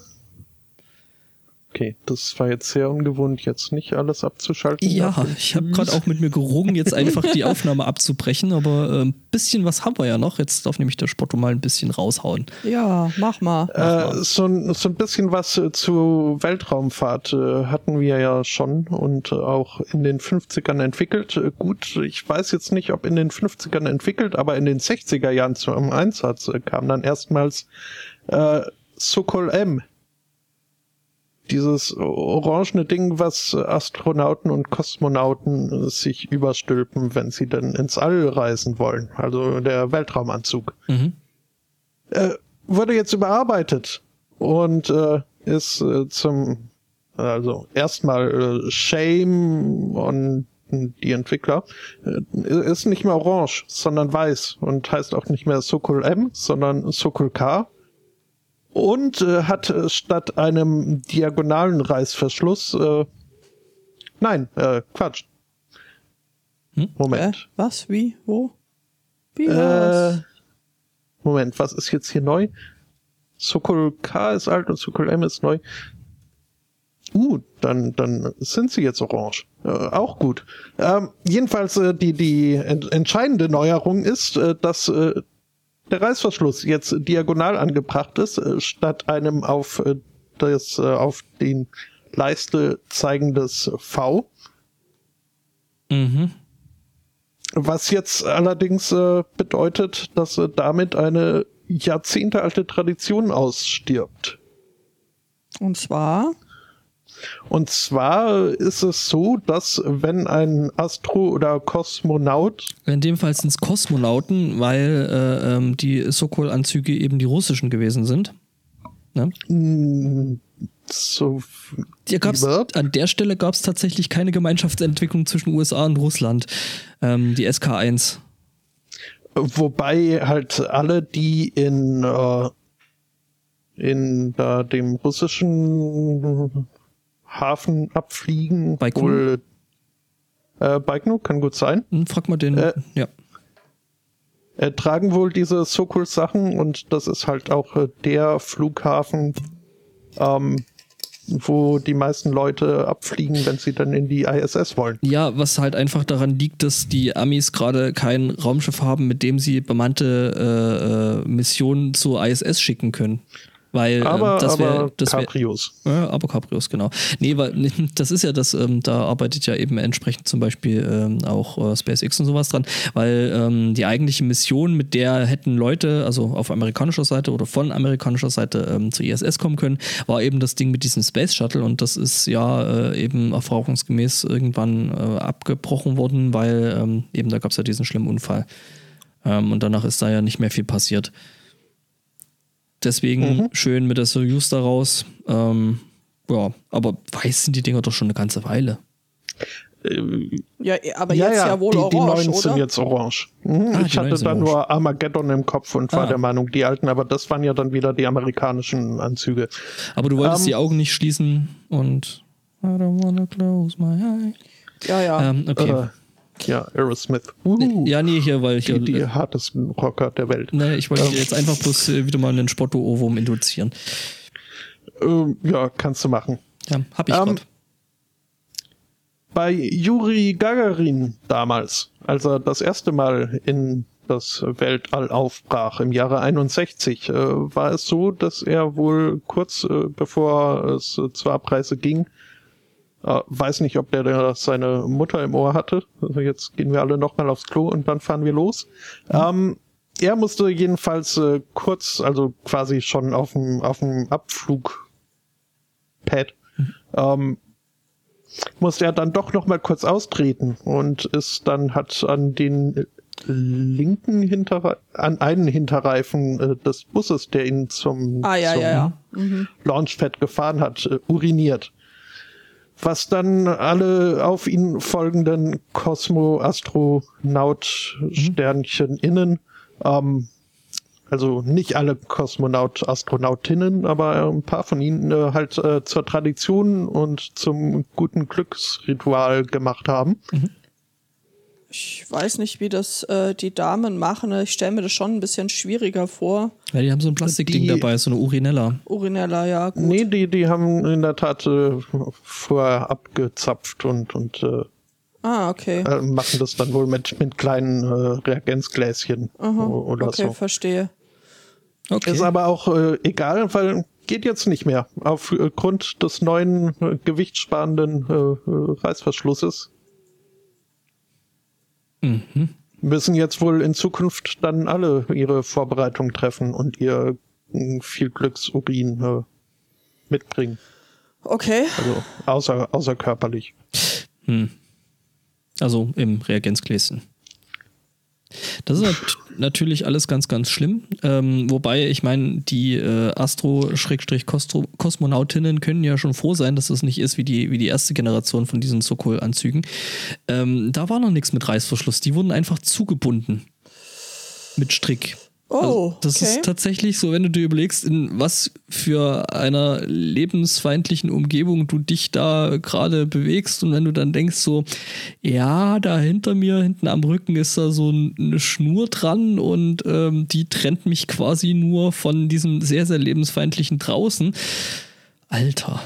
Speaker 4: Okay, das war jetzt sehr ungewohnt, jetzt nicht alles abzuschalten.
Speaker 1: Ja,
Speaker 4: Dafür-
Speaker 1: ich habe gerade auch mit mir gerungen, jetzt einfach die Aufnahme abzubrechen, aber äh, ein bisschen was haben wir ja noch. Jetzt darf nämlich der Spotto mal ein bisschen raushauen.
Speaker 2: Ja, mach mal.
Speaker 4: Äh, so, ein- so ein bisschen was äh, zu Weltraumfahrt äh, hatten wir ja schon und auch in den 50ern entwickelt. Äh, gut, ich weiß jetzt nicht, ob in den 50ern entwickelt, aber in den 60er Jahren zum Einsatz äh, kam dann erstmals äh, Sokol M. Dieses orangene Ding, was Astronauten und Kosmonauten sich überstülpen, wenn sie dann ins All reisen wollen. Also der Weltraumanzug
Speaker 1: Mhm.
Speaker 4: äh, wurde jetzt überarbeitet und äh, ist äh, zum also erstmal äh, Shame und die Entwickler äh, ist nicht mehr orange, sondern weiß und heißt auch nicht mehr Sokol M, sondern Sokol K und äh, hat äh, statt einem diagonalen Reißverschluss äh, nein, äh, Quatsch.
Speaker 1: Hm?
Speaker 2: Äh,
Speaker 4: Moment.
Speaker 2: was? Wie? Wo? Wie
Speaker 4: Äh,
Speaker 2: was?
Speaker 4: Moment, was ist jetzt hier neu? Sokol K ist alt und Sokol M ist neu. Uh, dann, dann sind sie jetzt orange. Äh, auch gut. Ähm, jedenfalls, äh, die, die ent entscheidende Neuerung ist, äh, dass äh, der Reißverschluss jetzt diagonal angebracht ist, äh, statt einem auf äh, das, äh, auf den Leiste zeigendes V.
Speaker 1: Mhm.
Speaker 4: Was jetzt allerdings äh, bedeutet, dass äh, damit eine jahrzehntealte Tradition ausstirbt.
Speaker 2: Und zwar?
Speaker 4: Und zwar ist es so, dass wenn ein Astro- oder Kosmonaut,
Speaker 1: In dem Fall sind es Kosmonauten, weil äh, ähm, die Sokol-Anzüge eben die russischen gewesen sind. Ne?
Speaker 4: so
Speaker 1: an der Stelle gab es tatsächlich keine Gemeinschaftsentwicklung zwischen USA und Russland. Ähm, die SK1.
Speaker 4: wobei halt alle, die in äh, in äh, dem russischen Hafen abfliegen,
Speaker 1: Baikonur?
Speaker 4: wohl äh, Baikonur kann gut sein.
Speaker 1: Hm, frag mal den.
Speaker 4: Äh,
Speaker 1: ja.
Speaker 4: äh, tragen wohl diese Sokol-Sachen und das ist halt auch äh, der Flughafen, ähm, wo die meisten Leute abfliegen, wenn sie dann in die ISS wollen.
Speaker 1: Ja, was halt einfach daran liegt, dass die Amis gerade kein Raumschiff haben, mit dem sie bemannte äh, äh, Missionen zur ISS schicken können. Weil
Speaker 4: Aber,
Speaker 1: ähm, das wäre
Speaker 4: aber
Speaker 1: das wär,
Speaker 4: Cabrios.
Speaker 1: Ja, aber Cabrios, genau. Nee, weil das ist ja das, ähm, da arbeitet ja eben entsprechend zum Beispiel ähm, auch äh, SpaceX und sowas dran, weil ähm, die eigentliche Mission, mit der hätten Leute, also auf amerikanischer Seite oder von amerikanischer Seite ähm, zur ISS kommen können, war eben das Ding mit diesem Space Shuttle und das ist ja äh, eben erfahrungsgemäß irgendwann äh, abgebrochen worden, weil ähm, eben da gab es ja diesen schlimmen Unfall. Ähm, und danach ist da ja nicht mehr viel passiert. Deswegen
Speaker 4: Mhm.
Speaker 1: schön mit der Soyuz da raus. Ähm, ja, aber weiß sind die Dinger doch schon eine ganze Weile.
Speaker 4: Äh,
Speaker 2: Ja, aber jetzt ja, wohl
Speaker 4: die,
Speaker 2: orange,
Speaker 4: die neuen
Speaker 2: oder?
Speaker 4: sind jetzt orange. Mhm,
Speaker 1: Ah,
Speaker 4: ich hatte da
Speaker 1: orange.
Speaker 4: nur Armageddon im Kopf und war
Speaker 1: Ah.
Speaker 4: der Meinung, die alten, aber das waren ja dann wieder die amerikanischen Anzüge.
Speaker 1: Aber du wolltest
Speaker 4: Ähm,
Speaker 1: die Augen nicht schließen und I don't wanna close my eyes.
Speaker 2: ja, ja.
Speaker 1: Ähm, okay.
Speaker 4: Äh, ja, Aerosmith. Uhu,
Speaker 1: ja, nee, hier, weil hier.
Speaker 4: die, die hartesten Rocker der Welt.
Speaker 1: Nee, ich wollte dir jetzt einfach bloß äh, wieder mal einen Spotto-Ohrwurm induzieren.
Speaker 4: Ähm, ja, kannst du machen.
Speaker 1: Ja, hab ich
Speaker 4: Ähm,
Speaker 1: grad.
Speaker 4: Bei Juri Gagarin damals, als er das erste Mal in das Weltall aufbrach im Jahre 61, äh, war es so, dass er wohl kurz äh, bevor es äh, zur Abreise ging, äh, weiß nicht, ob der da seine Mutter im Ohr hatte. Also jetzt gehen wir alle nochmal aufs Klo und dann fahren wir los. Ähm, er musste jedenfalls äh, kurz, also quasi schon auf dem auf dem Abflugpad, ähm, musste er dann doch noch mal kurz austreten und ist dann hat an den linken Hinterre an einen Hinterreifen äh, des Busses, der ihn zum,
Speaker 2: ah, ja,
Speaker 4: zum
Speaker 2: ja, ja. Mhm.
Speaker 4: Launchpad gefahren hat, äh, uriniert. Was dann alle auf ihn folgenden Kosmo-Astronaut-Sternchen innen, ähm, also nicht alle Kosmonaut-Astronautinnen, aber ein paar von ihnen äh, halt äh, zur Tradition und zum guten Glücksritual gemacht haben.
Speaker 2: Ich weiß nicht, wie das äh, die Damen machen. Ich stelle mir das schon ein bisschen schwieriger vor.
Speaker 1: Ja, die haben so ein Plastikding
Speaker 4: Die-
Speaker 1: dabei, so eine Urinella.
Speaker 2: Urinella, ja, gut.
Speaker 4: Nee, die, die haben in der Tat äh, vorher abgezapft und, und äh,
Speaker 2: Ah, okay.
Speaker 4: äh, machen das dann wohl mit, mit kleinen äh, Reagenzgläschen
Speaker 2: Aha,
Speaker 4: oder
Speaker 2: okay,
Speaker 4: so.
Speaker 2: verstehe.
Speaker 1: Okay.
Speaker 4: Ist aber auch äh, egal, weil geht jetzt nicht mehr. Aufgrund des neuen äh, gewichtssparenden äh, äh, Reißverschlusses
Speaker 1: Mhm.
Speaker 4: müssen jetzt wohl in Zukunft dann alle ihre Vorbereitung treffen und ihr äh, viel Glücksurin äh, mitbringen.
Speaker 2: Okay.
Speaker 4: Also außer, außerkörperlich.
Speaker 1: Hm. Also im Reagenzgläschen. Das ist nat natürlich alles ganz, ganz schlimm. Ähm, wobei, ich meine, die äh, Astro-Kosmonautinnen können ja schon froh sein, dass das nicht ist wie die, wie die erste Generation von diesen Sokol-Anzügen. Ähm, da war noch nichts mit Reißverschluss. Die wurden einfach zugebunden. Mit Strick.
Speaker 2: Oh,
Speaker 1: Also, das
Speaker 2: okay.
Speaker 1: ist tatsächlich so, wenn du dir überlegst, in was für einer lebensfeindlichen Umgebung du dich da gerade bewegst und wenn du dann denkst so, ja, da hinter mir, hinten am Rücken ist da so eine Schnur dran und ähm, die trennt mich quasi nur von diesem sehr, sehr lebensfeindlichen draußen. Alter.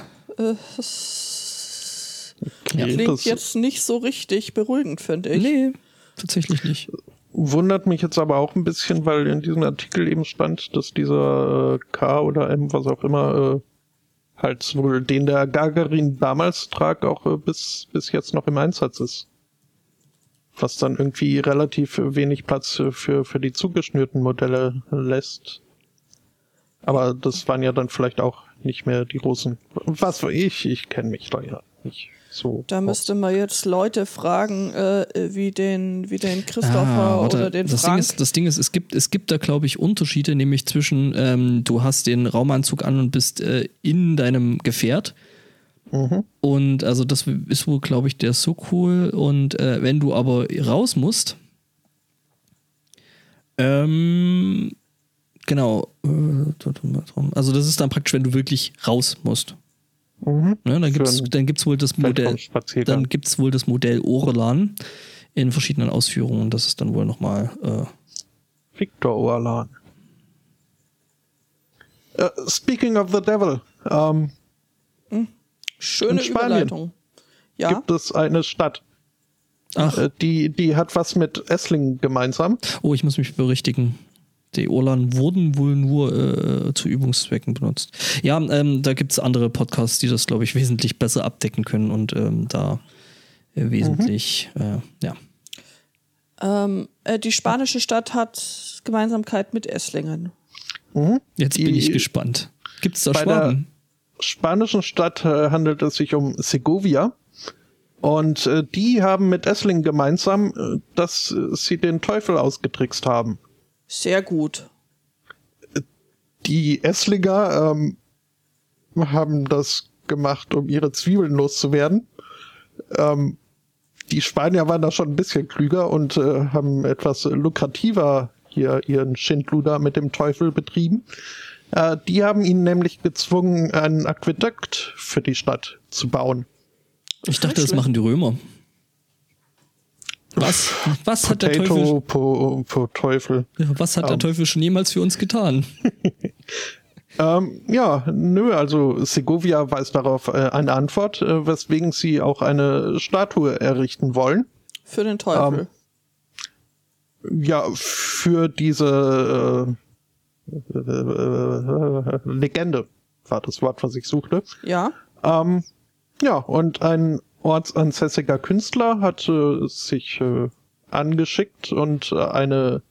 Speaker 4: Ja,
Speaker 2: Klingt
Speaker 4: das
Speaker 2: jetzt nicht so richtig beruhigend, finde ich.
Speaker 1: Nee, tatsächlich nicht.
Speaker 4: Wundert mich jetzt aber auch ein bisschen, weil in diesem Artikel eben stand, dass dieser äh, K oder M, was auch immer, äh, halt wohl den der Gagarin damals trag, auch äh, bis, bis jetzt noch im Einsatz ist. Was dann irgendwie relativ wenig Platz für, für die zugeschnürten Modelle lässt. Aber das waren ja dann vielleicht auch nicht mehr die großen. Was weiß ich, ich kenne mich da ja nicht so.
Speaker 2: Da müsste man jetzt Leute fragen, äh, wie den, wie den Christopher
Speaker 1: Ah, warte,
Speaker 2: oder den
Speaker 1: das
Speaker 2: Frank.
Speaker 1: Ding ist, das Ding ist, es gibt, es gibt da, glaube ich, Unterschiede, nämlich zwischen, ähm, du hast den Raumanzug an und bist äh, in deinem Gefährt.
Speaker 4: Mhm.
Speaker 1: Und also das ist wohl, glaube ich, der so cool. Und äh, wenn du aber raus musst, ähm, genau, äh, also das ist dann praktisch, wenn du wirklich raus musst.
Speaker 4: Mhm.
Speaker 1: Ne, dann gibt's, dann gibt's wohl das Modell, dann gibt's wohl das Modell Orlan in verschiedenen Ausführungen. Das ist dann wohl nochmal, äh,
Speaker 4: Victor Orlan. Äh, speaking of the devil, ähm,
Speaker 2: Schöne
Speaker 4: in Spanien.
Speaker 2: Überleitung. Ja,
Speaker 4: gibt es eine Stadt,
Speaker 1: ach,
Speaker 4: äh, die, die hat was mit Esslingen gemeinsam.
Speaker 1: oh, ich muss mich berichtigen. Die Orlan wurden wohl nur äh, zu Übungszwecken benutzt. Ja, ähm, da gibt's andere Podcasts, die das, glaube ich, wesentlich besser abdecken können und ähm, da äh, wesentlich, äh, ja.
Speaker 2: ähm, äh, die spanische Stadt hat Gemeinsamkeit mit Esslingen.
Speaker 1: Jetzt
Speaker 4: Die-
Speaker 1: bin ich gespannt. Gibt's da
Speaker 4: Bei der-
Speaker 1: Schwaben?
Speaker 4: Spanischen Stadt äh, handelt es sich um Segovia. Und äh, die haben mit Esslingen gemeinsam, äh, dass sie den Teufel ausgetrickst haben.
Speaker 2: Sehr gut.
Speaker 4: Die Esslinger ähm, haben das gemacht, um ihre Zwiebeln loszuwerden. Ähm, die Spanier waren da schon ein bisschen klüger und äh, haben etwas lukrativer hier ihren Schindluder mit dem Teufel betrieben. Äh, die haben ihn nämlich gezwungen, ein Aquädukt für die Stadt zu bauen.
Speaker 1: Ich dachte, das machen die Römer. Was? Was hat der Teufel?
Speaker 4: Po, po Teufel.
Speaker 1: Ja, was hat der
Speaker 4: Ähm.
Speaker 1: Teufel schon jemals für uns getan?
Speaker 4: Ähm, ja, nö, also Segovia weist darauf äh, eine Antwort, äh, weswegen sie auch eine Statue errichten wollen.
Speaker 2: Für den Teufel.
Speaker 4: Ja, für diese äh, äh, äh, Legende war das Wort, was ich suchte.
Speaker 2: ja.
Speaker 4: Ähm, ja, und ein ortsansässiger Künstler hat äh, sich äh, angeschickt und äh, eine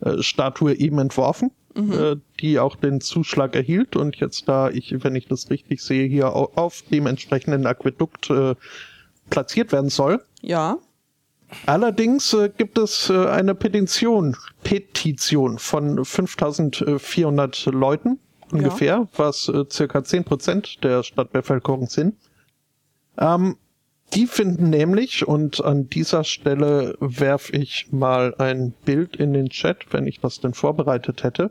Speaker 4: äh, Statue eben entworfen, äh, die auch den Zuschlag erhielt und jetzt da ich, wenn ich das richtig sehe, hier au auf dem entsprechenden Aquädukt äh, platziert werden soll.
Speaker 2: Ja.
Speaker 4: Allerdings gibt es eine Petition, Petition von 5400 Leuten ungefähr, was äh, circa 10% der Stadtbevölkerung sind. Ähm, die finden nämlich, und an dieser Stelle werf ich mal ein Bild in den Chat, wenn ich das denn vorbereitet hätte.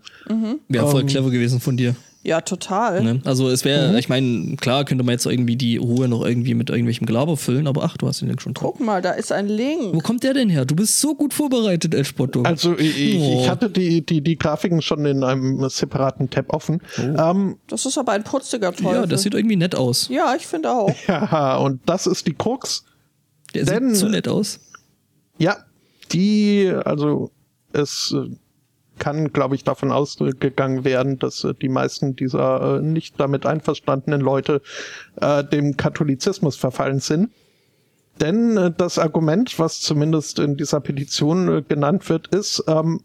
Speaker 1: Wäre voll
Speaker 4: Ähm.
Speaker 1: clever gewesen von dir.
Speaker 2: Ja, total.
Speaker 1: Ne? Also es wäre,
Speaker 2: Mhm.
Speaker 1: ich meine, klar könnte man jetzt irgendwie die Ruhe noch irgendwie mit irgendwelchem Gelaber füllen, aber ach, du hast den Link schon drauf.
Speaker 2: Guck mal, da ist ein Link.
Speaker 1: Wo kommt der denn her? Du bist so gut vorbereitet, El Spotto.
Speaker 4: Also ich,
Speaker 1: Oh.
Speaker 4: ich hatte die, die, die Grafiken schon in einem separaten Tab offen. Ähm,
Speaker 2: Das ist aber ein putziger Teufel.
Speaker 1: ja, das sieht irgendwie nett aus.
Speaker 2: ja, ich finde auch.
Speaker 4: ja, und das ist die Krux.
Speaker 1: Der
Speaker 4: Denn-
Speaker 1: sieht zu nett aus.
Speaker 4: Ja, die, also es äh, kann, glaube ich, davon ausgegangen werden, dass äh, die meisten dieser äh, nicht damit einverstandenen Leute äh, dem Katholizismus verfallen sind. Denn äh, das Argument, was zumindest in dieser Petition äh, genannt wird, ist, ähm,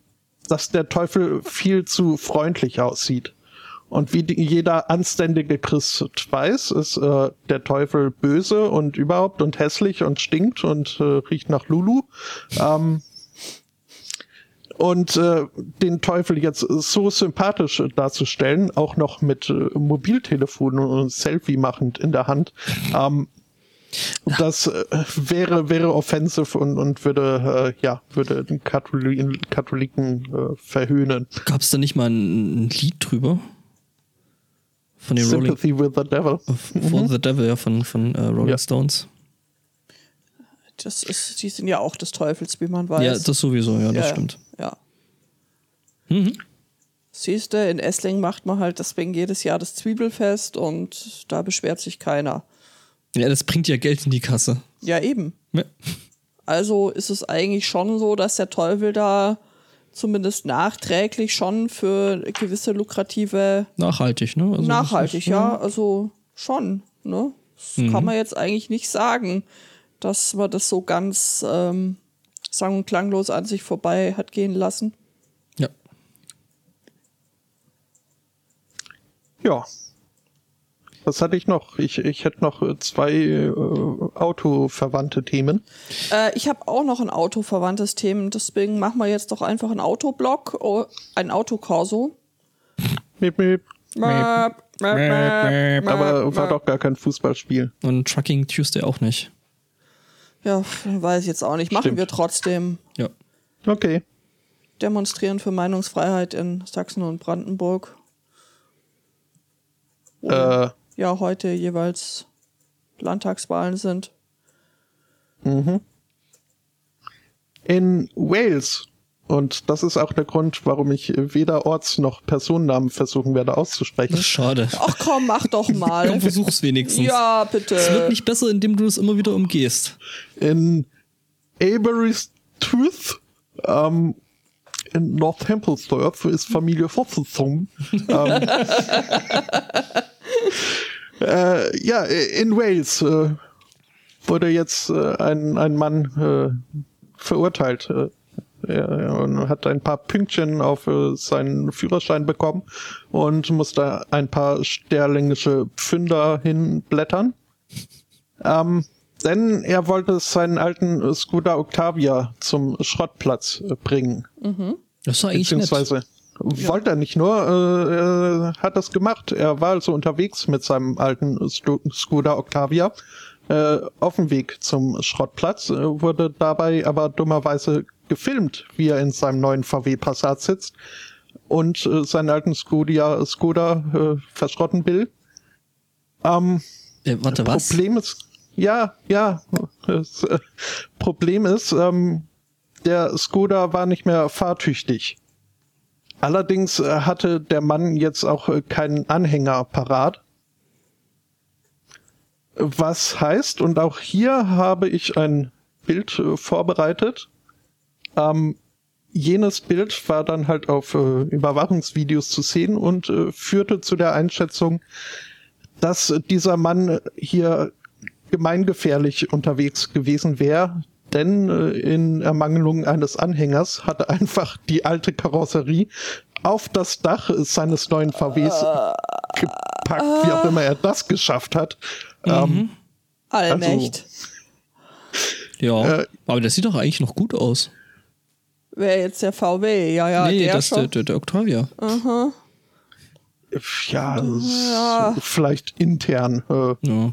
Speaker 4: dass der Teufel viel zu freundlich aussieht. Und wie die, jeder anständige Christ weiß, ist äh, der Teufel böse und überhaupt und hässlich und stinkt und äh, riecht nach Lulu. Ähm, und äh, den Teufel jetzt so sympathisch darzustellen, auch noch mit äh, Mobiltelefon und Selfie machend in der Hand, ähm, das äh, wäre wäre offensive und und würde äh, ja würde den Katholiken, Katholiken äh, verhöhnen.
Speaker 1: Gab es da nicht mal ein, ein Lied drüber? Von den Rolling
Speaker 4: Sympathy with the Devil.
Speaker 1: For the Devil, ja, von, von äh, Rolling
Speaker 4: Ja.
Speaker 1: Stones.
Speaker 2: Das ist, die sind ja auch des Teufels, wie man weiß.
Speaker 1: Ja, das sowieso, ja, das
Speaker 2: Ja,
Speaker 1: stimmt. Mhm.
Speaker 2: Siehst du, in Essling macht man halt deswegen jedes Jahr das Zwiebelfest und da beschwert sich keiner.
Speaker 1: Ja, das bringt ja Geld in die Kasse.
Speaker 2: Ja, eben.
Speaker 1: Ja.
Speaker 2: Also ist es eigentlich schon so, dass der Teufel da zumindest nachträglich schon für gewisse lukrative
Speaker 1: Nachhaltig, ne? Also
Speaker 2: nachhaltig,
Speaker 1: ist,
Speaker 2: ja, also schon, ne? Das
Speaker 1: Mhm.
Speaker 2: kann man jetzt eigentlich nicht sagen, dass man das so ganz ähm, sang- und klanglos an sich vorbei hat gehen lassen.
Speaker 1: Ja.
Speaker 4: Ja. Was hatte ich noch? Ich, ich hätte noch äh, zwei äh, autoverwandte Themen.
Speaker 2: Äh, ich habe auch noch ein autoverwandtes Thema, deswegen machen wir jetzt doch einfach einen Autoblock, oh, ein Autokorso.
Speaker 4: Miep, miep.
Speaker 2: Möp, möp, möp,
Speaker 4: Aber war doch gar kein Fußballspiel.
Speaker 1: Und Trucking Tuesday auch nicht.
Speaker 2: Ja, weiß ich jetzt auch nicht. Machen
Speaker 4: Stimmt.
Speaker 2: wir trotzdem.
Speaker 1: Ja.
Speaker 4: Okay.
Speaker 2: Demonstrieren für Meinungsfreiheit in Sachsen und Brandenburg.
Speaker 4: Äh,
Speaker 2: Ja, heute jeweils Landtagswahlen sind.
Speaker 4: in Wales. Und das ist auch der Grund, warum ich weder Orts- noch Personennamen versuchen werde auszusprechen.
Speaker 1: Schade.
Speaker 2: Ach komm, mach doch mal.
Speaker 1: Komm, versuch's wenigstens.
Speaker 2: ja, bitte.
Speaker 1: Es wird nicht besser, indem du es immer wieder umgehst.
Speaker 4: In Avery's Tooth, ähm, in North Hempelsdorf ist Familie Vorsitzung. ähm, äh, ja, in Wales äh, wurde jetzt äh, ein, ein Mann äh, verurteilt. Äh, er, er hat ein paar Pünktchen auf äh, seinen Führerschein bekommen und musste ein paar sterlingische Pfünder hinblättern. Ähm, denn er wollte seinen alten Skoda Octavia zum Schrottplatz bringen.
Speaker 1: Das war eigentlich nett.
Speaker 4: Beziehungsweise wollte er nicht nur, äh, hat das gemacht. Er war also unterwegs mit seinem alten Skoda Octavia äh, auf dem Weg zum Schrottplatz, äh, wurde dabei aber dummerweise gefilmt, wie er in seinem neuen VW Passat sitzt und äh, seinen alten Skoda, Skoda äh, verschrotten will. Ähm,
Speaker 1: Äh, warte, was?
Speaker 4: Problem ist, ja, ja, das äh, Problem ist, ähm, der Skoda war nicht mehr fahrtüchtig. Allerdings äh, hatte der Mann jetzt auch äh, keinen Anhänger parat. Was heißt, und auch hier habe ich ein Bild äh, vorbereitet. Ähm, jenes Bild war dann halt auf äh, Überwachungsvideos zu sehen und äh, führte zu der Einschätzung, dass dieser Mann hier gemeingefährlich unterwegs gewesen wäre, denn äh, in Ermangelung eines Anhängers hatte einfach die alte Karosserie auf das Dach seines neuen VWs gepackt, wie auch immer er das geschafft hat. Ähm,
Speaker 2: Allmächt.
Speaker 1: Ja.
Speaker 4: Äh,
Speaker 1: aber das sieht doch eigentlich noch gut aus.
Speaker 2: Wäre jetzt der VW, ja, ja,
Speaker 1: nee,
Speaker 2: der
Speaker 1: das
Speaker 2: schon.
Speaker 1: der, der, der Octavia.
Speaker 4: ja, s- vielleicht intern, äh,
Speaker 1: Ja.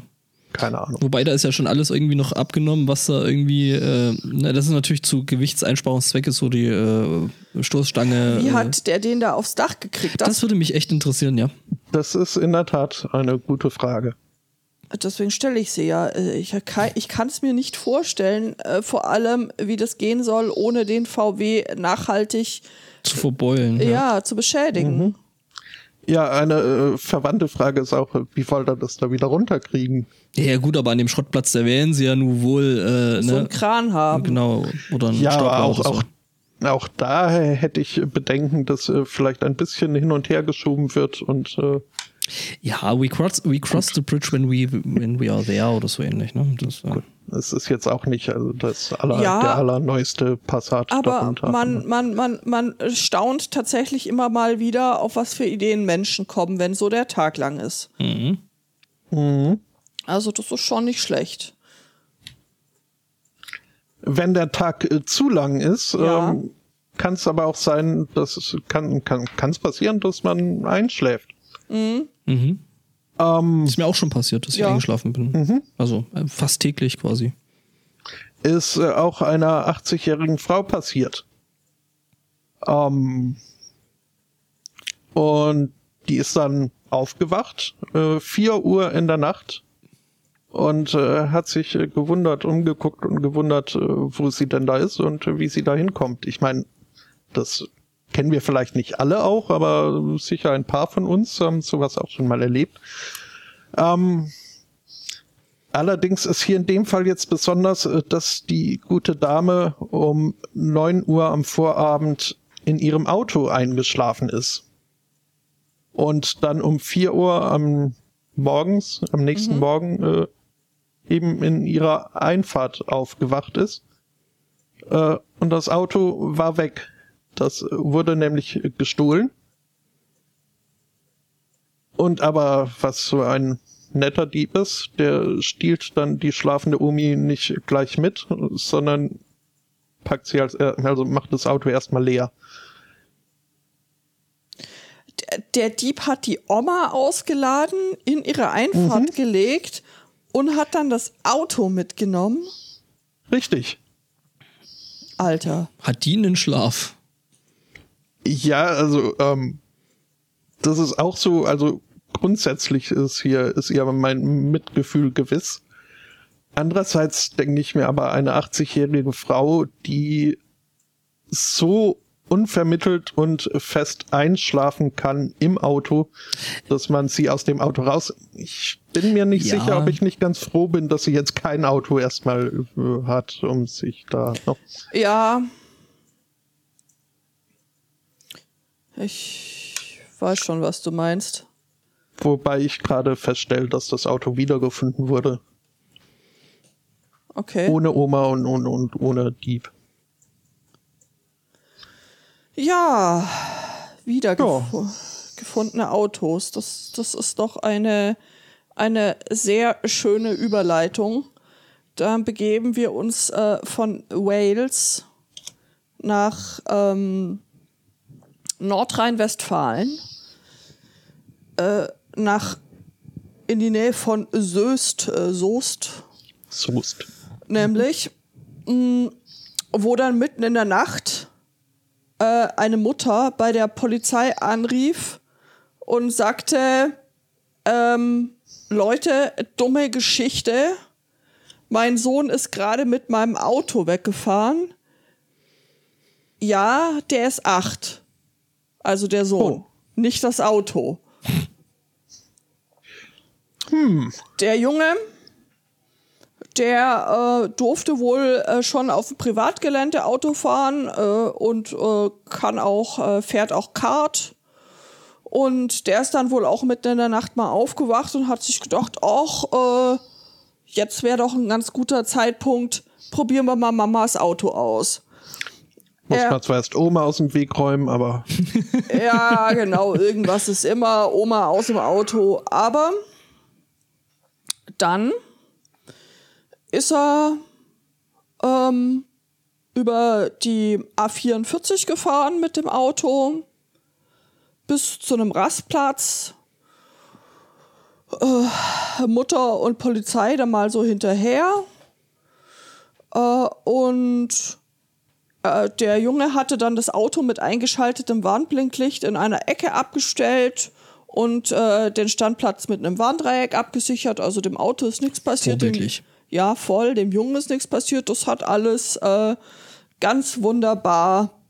Speaker 4: Keine Ahnung.
Speaker 1: Wobei da ist ja schon alles irgendwie noch abgenommen, was da irgendwie, äh, na, das ist natürlich zu Gewichtseinsparungszwecke so die äh, Stoßstange.
Speaker 2: Wie
Speaker 1: äh,
Speaker 2: hat der den da aufs Dach gekriegt?
Speaker 1: das würde mich echt interessieren, ja.
Speaker 4: Das ist in der Tat eine gute Frage.
Speaker 2: Deswegen stelle ich sie ja. Äh, Ich kann es mir nicht vorstellen, äh, vor allem, wie das gehen soll, ohne den VW nachhaltig
Speaker 1: Zu verbeulen.
Speaker 2: ja. zu beschädigen.
Speaker 4: Ja, eine äh, verwandte Frage ist auch, wie soll er das da wieder runterkriegen?
Speaker 1: Ja, gut, aber an dem Schrottplatz, da werden sie ja nun wohl, äh,
Speaker 2: So
Speaker 1: ne?
Speaker 2: einen Kran haben.
Speaker 1: Genau, oder ein
Speaker 4: Ja, aber auch,
Speaker 1: oder so.
Speaker 4: auch, auch da hätte ich Bedenken, dass äh, vielleicht ein bisschen hin und her geschoben wird und äh,
Speaker 1: Ja, we cross, we cross the bridge when we, when we are there oder so ähnlich, ne? Das, äh,
Speaker 4: es ist jetzt auch nicht also das aller,
Speaker 2: Ja.
Speaker 4: der allerneueste Passat
Speaker 2: Aber
Speaker 4: darunter.
Speaker 2: man, man, man, man staunt tatsächlich immer mal wieder, auf was für Ideen Menschen kommen, wenn so der Tag lang ist.
Speaker 4: Mhm.
Speaker 2: Also das ist schon nicht schlecht.
Speaker 4: Wenn der Tag äh, zu lang ist,
Speaker 2: Ja.
Speaker 4: ähm, kann es aber auch sein, dass es kann kann kann's passieren, dass man einschläft.
Speaker 1: Mhm.
Speaker 4: Ähm,
Speaker 1: Ist mir auch schon passiert, dass ich
Speaker 2: Ja.
Speaker 1: eingeschlafen bin. Also äh, fast täglich quasi.
Speaker 4: ist äh, auch einer 80-jährigen Frau passiert. Ähm, und die ist dann aufgewacht, äh, 4 Uhr in der Nacht und äh, hat sich äh, gewundert, umgeguckt und gewundert, äh, wo sie denn da ist und äh, wie sie da hinkommt. Ich meine, das kennen wir vielleicht nicht alle auch, aber sicher ein paar von uns haben sowas auch schon mal erlebt. Ähm, Allerdings ist hier in dem Fall jetzt besonders, äh, dass die gute Dame um 9 Uhr am Vorabend in ihrem Auto eingeschlafen ist. Und dann um 4 Uhr am morgens, am nächsten Morgen, äh, eben in ihrer Einfahrt aufgewacht ist. Äh, und das Auto war weg. Das wurde nämlich gestohlen. Und aber was so ein netter Dieb ist, der stiehlt dann die schlafende Omi nicht gleich mit, sondern packt sie als, äh, also macht das Auto erstmal leer.
Speaker 2: Der, der Dieb hat die Oma ausgeladen, in ihre Einfahrt gelegt und hat dann das Auto mitgenommen.
Speaker 4: Richtig.
Speaker 2: Alter.
Speaker 1: Hat die einen Schlaf?
Speaker 4: Ja, also ähm, das ist auch so, also grundsätzlich ist hier ist ihr mein Mitgefühl gewiss. Andererseits denke ich mir aber eine 80-jährige Frau, die so unvermittelt und fest einschlafen kann im Auto, dass man sie aus dem Auto raus. Ich bin mir nicht
Speaker 1: Ja.
Speaker 4: sicher, ob ich nicht ganz froh bin, dass sie jetzt kein Auto erstmal äh, hat, um sich da noch.
Speaker 2: Ja. Ich weiß schon, was du meinst.
Speaker 4: Wobei ich gerade feststelle, dass das Auto wiedergefunden wurde.
Speaker 2: Okay.
Speaker 4: Ohne Oma und, und, und ohne Dieb.
Speaker 2: Ja, wieder
Speaker 4: Ja.
Speaker 2: Autos. Das, das ist doch eine, eine sehr schöne Überleitung. Dann begeben wir uns äh, von Wales nach ähm, Nordrhein-Westfalen, äh, nach in die Nähe von Soest, äh, Soest
Speaker 4: Soest.
Speaker 2: nämlich, mh, wo dann mitten in der Nacht äh, eine Mutter bei der Polizei anrief und sagte, ähm, Leute, dumme Geschichte, mein Sohn ist gerade mit meinem Auto weggefahren. Ja, der ist acht. Also der Sohn, nicht das Auto. Der Junge, der äh, durfte wohl äh, schon auf dem Privatgelände Auto fahren äh, und äh, kann auch, äh, fährt auch Kart. Und der ist dann wohl auch mitten in der Nacht mal aufgewacht und hat sich gedacht, ach, äh, jetzt wäre doch ein ganz guter Zeitpunkt, probieren wir mal Mamas Auto aus.
Speaker 4: Muss
Speaker 2: Ja.
Speaker 4: man zwar erst Oma aus dem Weg räumen, aber
Speaker 2: Ja, genau, irgendwas ist immer Oma aus dem Auto. Aber dann ist er ähm, über die A44 gefahren mit dem Auto bis zu einem Rastplatz. Äh, Mutter und Polizei dann mal so hinterher. Äh, und äh, der Junge hatte dann das Auto mit eingeschaltetem Warnblinklicht in einer Ecke abgestellt und äh, den Standplatz mit einem Warndreieck abgesichert. Also dem Auto ist nichts passiert. Dem,
Speaker 1: Vorbildlich.
Speaker 2: ja, voll. Dem Jungen ist nichts passiert. Das hat alles äh, ganz wunderbar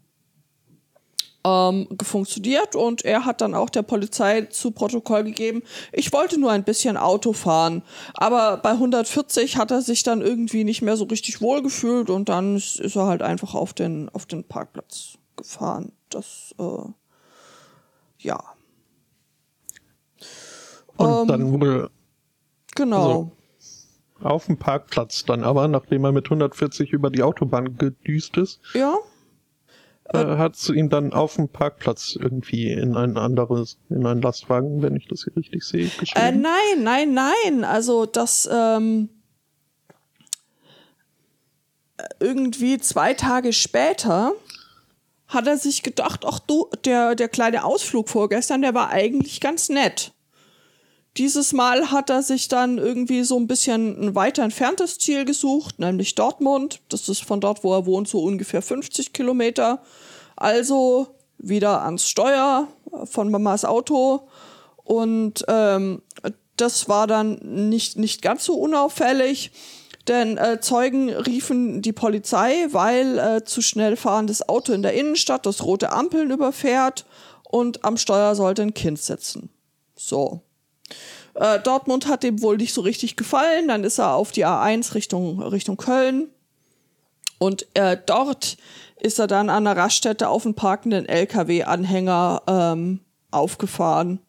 Speaker 2: ähm, funktioniert und er hat dann auch der Polizei zu Protokoll gegeben, ich wollte nur ein bisschen Auto fahren. Aber bei 140 hat er sich dann irgendwie nicht mehr so richtig wohl gefühlt und dann ist, ist er halt einfach auf den, auf den Parkplatz gefahren. Das, äh, ja.
Speaker 4: Und
Speaker 2: Ähm,
Speaker 4: dann wohl
Speaker 2: Genau.
Speaker 4: auf dem Parkplatz dann aber, nachdem er mit 140 über die Autobahn gedüst ist,
Speaker 2: Ja.
Speaker 4: Äh, hat sie ihn dann auf dem Parkplatz irgendwie in ein anderes, in einen Lastwagen, wenn ich das hier richtig sehe,
Speaker 2: Äh,
Speaker 4: geschrieben.
Speaker 2: nein, nein, nein. Also das ähm, irgendwie zwei Tage später hat er sich gedacht, ach du, der, der kleine Ausflug vorgestern, der war eigentlich ganz nett. Dieses Mal hat er sich dann irgendwie so ein bisschen ein weiter entferntes Ziel gesucht, nämlich Dortmund. Das ist von dort, wo er wohnt, so ungefähr 50 Kilometer. Also wieder ans Steuer von Mamas Auto. Und ähm, das war dann nicht, nicht ganz so unauffällig, denn äh, Zeugen riefen die Polizei, weil äh, zu schnell fahrendes Auto in der Innenstadt das rote Ampeln überfährt und am Steuer sollte ein Kind sitzen. So. Äh, Dortmund hat dem wohl nicht so richtig gefallen. Dann ist er auf die A1 Richtung, Richtung Köln. Und äh, dort ist er dann an der Raststätte auf einen parkenden LKW-Anhänger ähm, aufgefahren.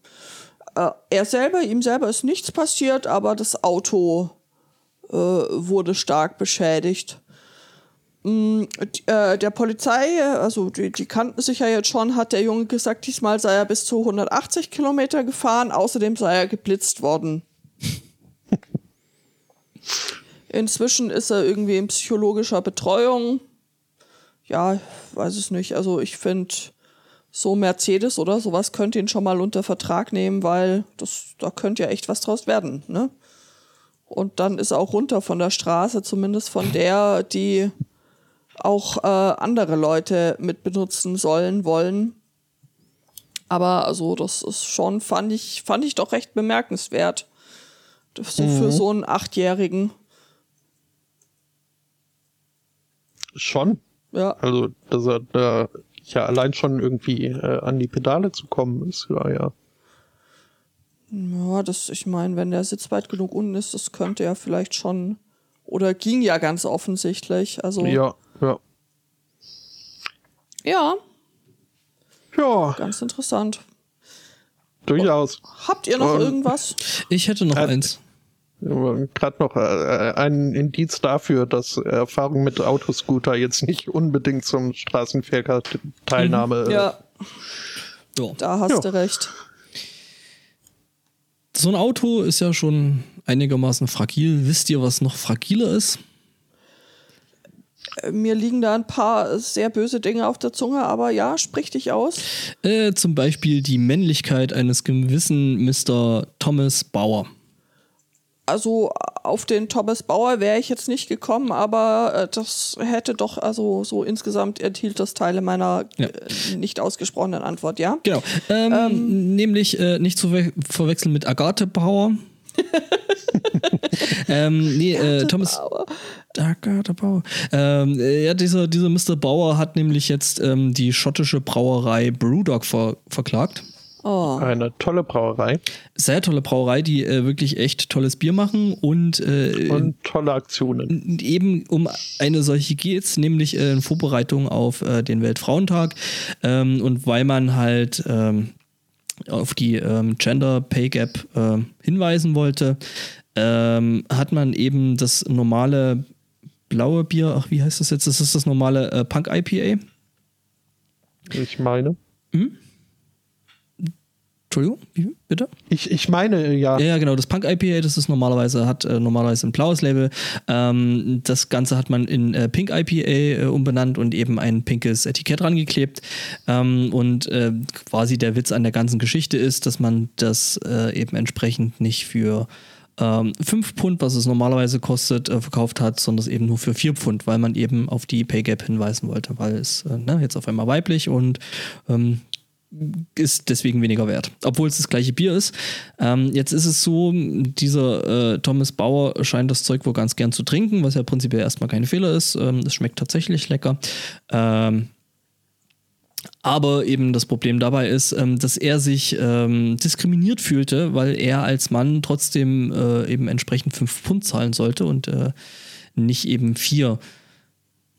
Speaker 2: Äh, er selber, ihm selber ist nichts passiert, aber das Auto äh, wurde stark beschädigt. Mm, äh, der Polizei, also die, die kannten sich ja jetzt schon, hat der Junge gesagt, diesmal sei er bis zu 180 Kilometer gefahren, außerdem sei er geblitzt worden. Inzwischen ist er irgendwie in psychologischer Betreuung. Ja, weiß es nicht. Also ich finde, so Mercedes oder sowas könnte ihn schon mal unter Vertrag nehmen, weil das, da könnte ja echt was draus werden, ne? Und dann ist er auch runter von der Straße, zumindest von der, die auch äh, andere Leute mit benutzen sollen, wollen. Aber also, das ist schon, fand ich, fand ich doch recht bemerkenswert. So für so einen Achtjährigen.
Speaker 4: Schon.
Speaker 2: Ja.
Speaker 4: Also, dass er da ja allein schon irgendwie äh, an die Pedale zu kommen ist, ja, ja.
Speaker 2: Ja, das, ich meine, wenn der Sitz weit genug unten ist, das könnte ja vielleicht schon, oder ging ja ganz offensichtlich. Also,
Speaker 4: Ja, ja.
Speaker 2: ja
Speaker 4: Ja,
Speaker 2: ganz interessant.
Speaker 4: durchaus.
Speaker 2: Habt ihr noch
Speaker 4: Ähm,
Speaker 2: irgendwas?
Speaker 1: Ich hätte noch
Speaker 4: Äh,
Speaker 1: eins.
Speaker 4: Gerade noch äh, ein Indiz dafür, dass Erfahrung mit Autoscooter jetzt nicht unbedingt zum Straßenverkehr-Teilnahme. äh,
Speaker 2: Ja,
Speaker 1: Ja.
Speaker 2: da hast
Speaker 4: Ja.
Speaker 2: du recht.
Speaker 1: So ein Auto ist ja schon einigermaßen fragil. Wisst ihr, was noch fragiler ist?
Speaker 2: Äh, Mir liegen da ein paar sehr böse Dinge auf der Zunge, aber ja, sprich dich aus.
Speaker 1: Äh, zum Beispiel die Männlichkeit eines gewissen Mr. Thomas Bauer.
Speaker 2: Also auf den Thomas Bauer wäre ich jetzt nicht gekommen, aber äh, das hätte doch, also so insgesamt enthielt das Teile meiner
Speaker 1: Ja.
Speaker 2: äh, nicht ausgesprochenen Antwort, ja?
Speaker 1: Genau. Ähm, nämlich äh, nicht zu ver verwechseln mit Agathe Bauer. ähm, nee, äh, Thomas.
Speaker 2: Bauer.
Speaker 1: Agathe Bauer. Ähm, äh, ja, dieser, dieser Mr. Bauer hat nämlich jetzt ähm, die schottische Brauerei Brewdog ver verklagt.
Speaker 2: Oh.
Speaker 4: Eine tolle Brauerei
Speaker 1: Sehr tolle Brauerei, die äh, wirklich echt tolles Bier machen und, äh,
Speaker 4: und tolle Aktionen.
Speaker 1: eben um eine solche geht's, nämlich äh, in Vorbereitung auf äh, den Weltfrauentag ähm, und weil man halt ähm, auf die ähm, Gender Pay Gap äh, hinweisen wollte, ähm, hat man eben das normale blaue Bier, ach wie heißt das jetzt? Das ist das normale äh, Punk IPA.
Speaker 4: Ich meine.
Speaker 1: Entschuldigung, wie, bitte?
Speaker 4: Ich, ich meine, ja.
Speaker 1: Ja, ja, genau. Das Punk IPA, das ist normalerweise, hat äh, normalerweise ein blaues Label. Ähm, das Ganze hat man in äh, Pink IPA äh, umbenannt und eben ein pinkes Etikett rangeklebt. Ähm, und äh, quasi der Witz an der ganzen Geschichte ist, dass man das äh, eben entsprechend nicht für ähm, 5 Pfund, was es normalerweise kostet, äh, verkauft hat, sondern es eben nur für 4 Pfund, weil man eben auf die Pay Gap hinweisen wollte, weil es äh, ne, jetzt auf einmal weiblich und ähm, ist deswegen weniger wert, obwohl es das gleiche Bier ist. Ähm, jetzt ist es so, dieser äh, Thomas Bauer scheint das Zeug wohl ganz gern zu trinken, was ja prinzipiell erstmal kein Fehler ist. Ähm, es schmeckt tatsächlich lecker. Ähm, aber eben das Problem dabei ist, ähm, dass er sich ähm, diskriminiert fühlte, weil er als Mann trotzdem äh, eben entsprechend fünf Pfund zahlen sollte und äh, nicht eben vier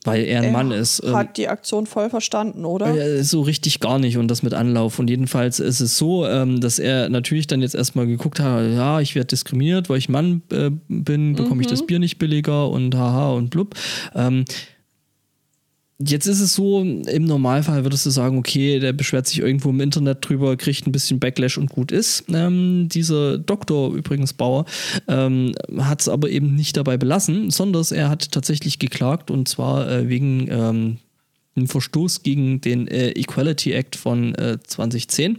Speaker 1: weil er ein
Speaker 2: Er
Speaker 1: Mann ist. Ähm,
Speaker 2: Hat die Aktion voll verstanden, oder?
Speaker 1: so richtig gar nicht und das mit Anlauf. Und jedenfalls ist es so, ähm, dass er natürlich dann jetzt erstmal geguckt hat, ja, ich werde diskriminiert, weil ich Mann äh, bin, bekomme ich das Bier nicht billiger und haha und blub. Ähm, Jetzt ist es so, im Normalfall würdest du sagen, okay, der beschwert sich irgendwo im Internet drüber, kriegt ein bisschen Backlash und gut ist. Ähm, dieser Doktor übrigens Bauer ähm, hat es aber eben nicht dabei belassen, sondern er hat tatsächlich geklagt und zwar äh, wegen ähm, einem Verstoß gegen den äh, Equality Act von äh, 2010.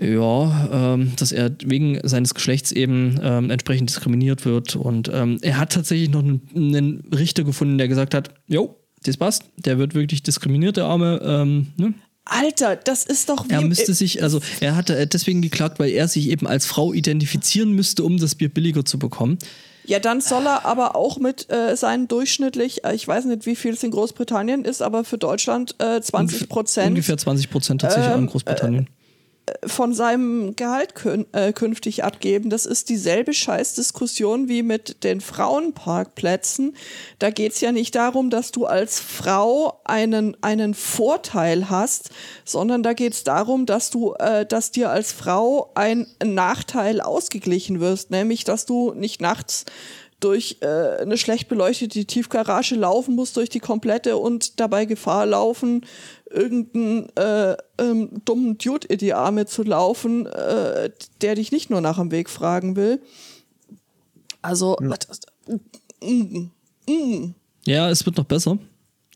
Speaker 1: Ja, ähm, dass er wegen seines Geschlechts eben ähm, entsprechend diskriminiert wird. Und ähm, er hat tatsächlich noch einen, einen Richter gefunden, der gesagt hat, jo, das passt, der wird wirklich diskriminiert, der Arme. Ähm, ne?
Speaker 2: Alter, das ist doch wie.
Speaker 1: Er müsste sich, also er hatte äh, deswegen geklagt, weil er sich eben als Frau identifizieren müsste, um das Bier billiger zu bekommen.
Speaker 2: Ja, dann soll er aber auch mit äh, seinen durchschnittlich, äh, ich weiß nicht, wie viel es in Großbritannien ist, aber für Deutschland äh, 20 Prozent
Speaker 1: Ungefähr 20 Prozent tatsächlich an Großbritannien.
Speaker 2: Von seinem Gehalt kün äh, künftig abgeben. Das ist dieselbe Scheißdiskussion wie mit den Frauenparkplätzen. Da geht's ja nicht darum, dass du als Frau einen, einen Vorteil hast, sondern da geht's darum, dass du, äh, dass dir als Frau ein Nachteil ausgeglichen wirst, nämlich dass du nicht nachts durch äh, eine schlecht beleuchtete Tiefgarage laufen musst, durch die komplette und dabei Gefahr laufen, irgendeinen äh, ähm, dummen Dude in die Arme zu laufen, äh, der dich nicht nur nach dem Weg fragen will. Also, was-
Speaker 1: Ja, es wird noch besser.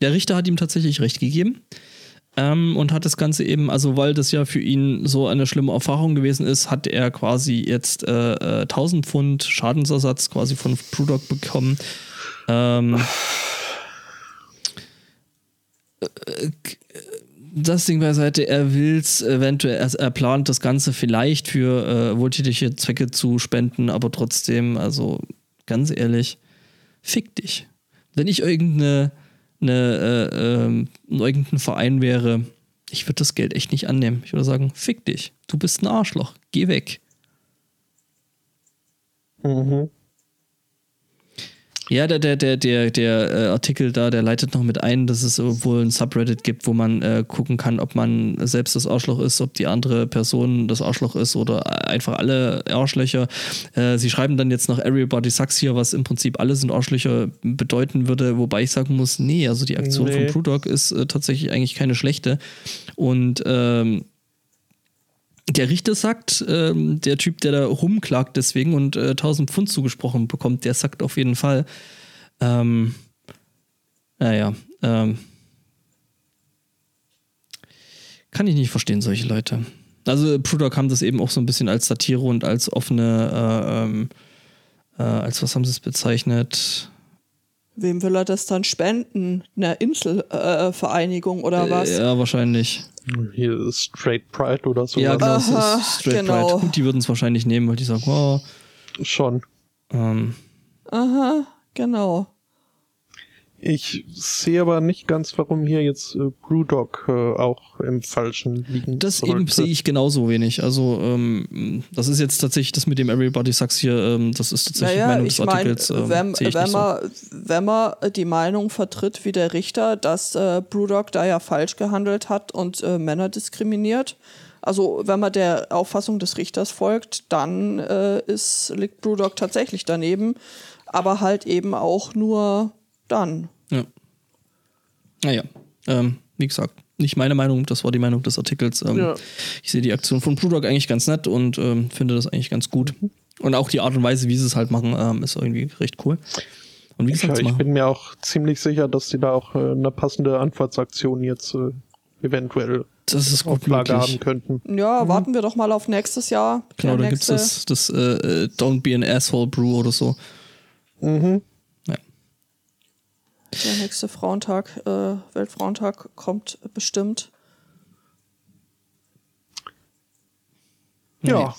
Speaker 1: Der Richter hat ihm tatsächlich recht gegeben. Ähm, und hat das Ganze eben, also weil das ja für ihn so eine schlimme Erfahrung gewesen ist, hat er quasi jetzt äh, äh, 1000 Pfund Schadensersatz quasi von Brewdog bekommen. Ähm, äh, das Ding beiseite, er will es eventuell, er, er plant das Ganze vielleicht für äh, wohltätige Zwecke zu spenden, aber trotzdem, also ganz ehrlich, fick dich. Wenn ich irgendeine eine, äh, ähm, irgendein Verein wäre, ich würde das Geld echt nicht annehmen. Ich würde sagen, fick dich. Du bist ein Arschloch. Geh weg.
Speaker 4: Mhm.
Speaker 1: Ja, der, der, der, der, der äh, Artikel da, der leitet noch mit ein, dass es wohl ein Subreddit gibt, wo man äh, gucken kann, ob man selbst das Arschloch ist, ob die andere Person das Arschloch ist oder einfach alle Arschlöcher. Äh, sie schreiben dann jetzt noch Everybody Sucks hier, was im Prinzip alle sind Arschlöcher bedeuten würde, wobei ich sagen muss, nee, also die Aktion
Speaker 4: Nee.
Speaker 1: von Brewdog ist äh, tatsächlich eigentlich keine schlechte. Und ähm, der Richter sagt, ähm, der Typ, der da rumklagt deswegen und äh, 1000 Pfund zugesprochen bekommt, der sagt auf jeden Fall, ähm, naja, ähm, kann ich nicht verstehen, solche Leute. Also Prudok haben das eben auch so ein bisschen als Satire und als offene, äh, ähm, äh, als was haben sie es bezeichnet?
Speaker 2: Wem will er das dann spenden? Einer Inselvereinigung äh, oder was?
Speaker 1: Äh, ja, wahrscheinlich.
Speaker 4: Hier ist Straight Pride oder so.
Speaker 1: Ja, genau,
Speaker 2: Aha,
Speaker 1: ist Straight
Speaker 2: genau.
Speaker 1: Pride. Gut, die würden es wahrscheinlich nehmen, weil die sagen, oh,
Speaker 4: Schon.
Speaker 1: ähm,
Speaker 2: Aha, genau.
Speaker 4: Ich sehe aber nicht ganz, warum hier jetzt äh, Brewdog äh, auch im Falschen liegen
Speaker 1: Das
Speaker 4: sollte.
Speaker 1: eben sehe ich genauso wenig. Also, ähm, das ist jetzt tatsächlich das mit dem Everybody Sucks hier, ähm, das ist tatsächlich
Speaker 2: Naja,
Speaker 1: Meinung
Speaker 2: ich
Speaker 1: des
Speaker 2: meine,
Speaker 1: Artikels. ähm,
Speaker 2: wenn,
Speaker 1: ich
Speaker 2: wenn,
Speaker 1: nicht so.
Speaker 2: man, wenn man die Meinung vertritt wie der Richter, dass äh, Brewdog da ja falsch gehandelt hat und äh, Männer diskriminiert, also wenn man der Auffassung des Richters folgt, dann äh, ist, liegt Brewdog tatsächlich daneben, aber halt eben auch nur dann.
Speaker 1: Ja. Naja, ähm, wie gesagt, nicht meine Meinung, das war die Meinung des Artikels. Ähm,
Speaker 2: Ja.
Speaker 1: Ich sehe die Aktion von Brewdog eigentlich ganz nett und ähm, finde das eigentlich ganz gut. Und auch die Art und Weise, wie sie es halt machen, ähm, ist irgendwie recht cool. Und wie
Speaker 4: Ich,
Speaker 1: gesagt, sie
Speaker 4: ich
Speaker 1: machen-
Speaker 4: bin mir auch ziemlich sicher, dass die da auch äh, eine passende Antwortaktion jetzt äh, eventuell
Speaker 1: das ist
Speaker 4: auf
Speaker 1: gut
Speaker 4: Lager
Speaker 1: möglich.
Speaker 4: haben könnten.
Speaker 2: Ja, warten wir doch mal auf nächstes Jahr.
Speaker 1: Genau,
Speaker 2: Der
Speaker 1: da gibt es das, das äh, äh, Don't Be an Asshole Brew oder so.
Speaker 4: Mhm.
Speaker 2: Der nächste Frauentag, äh, Weltfrauentag kommt bestimmt.
Speaker 4: Ja.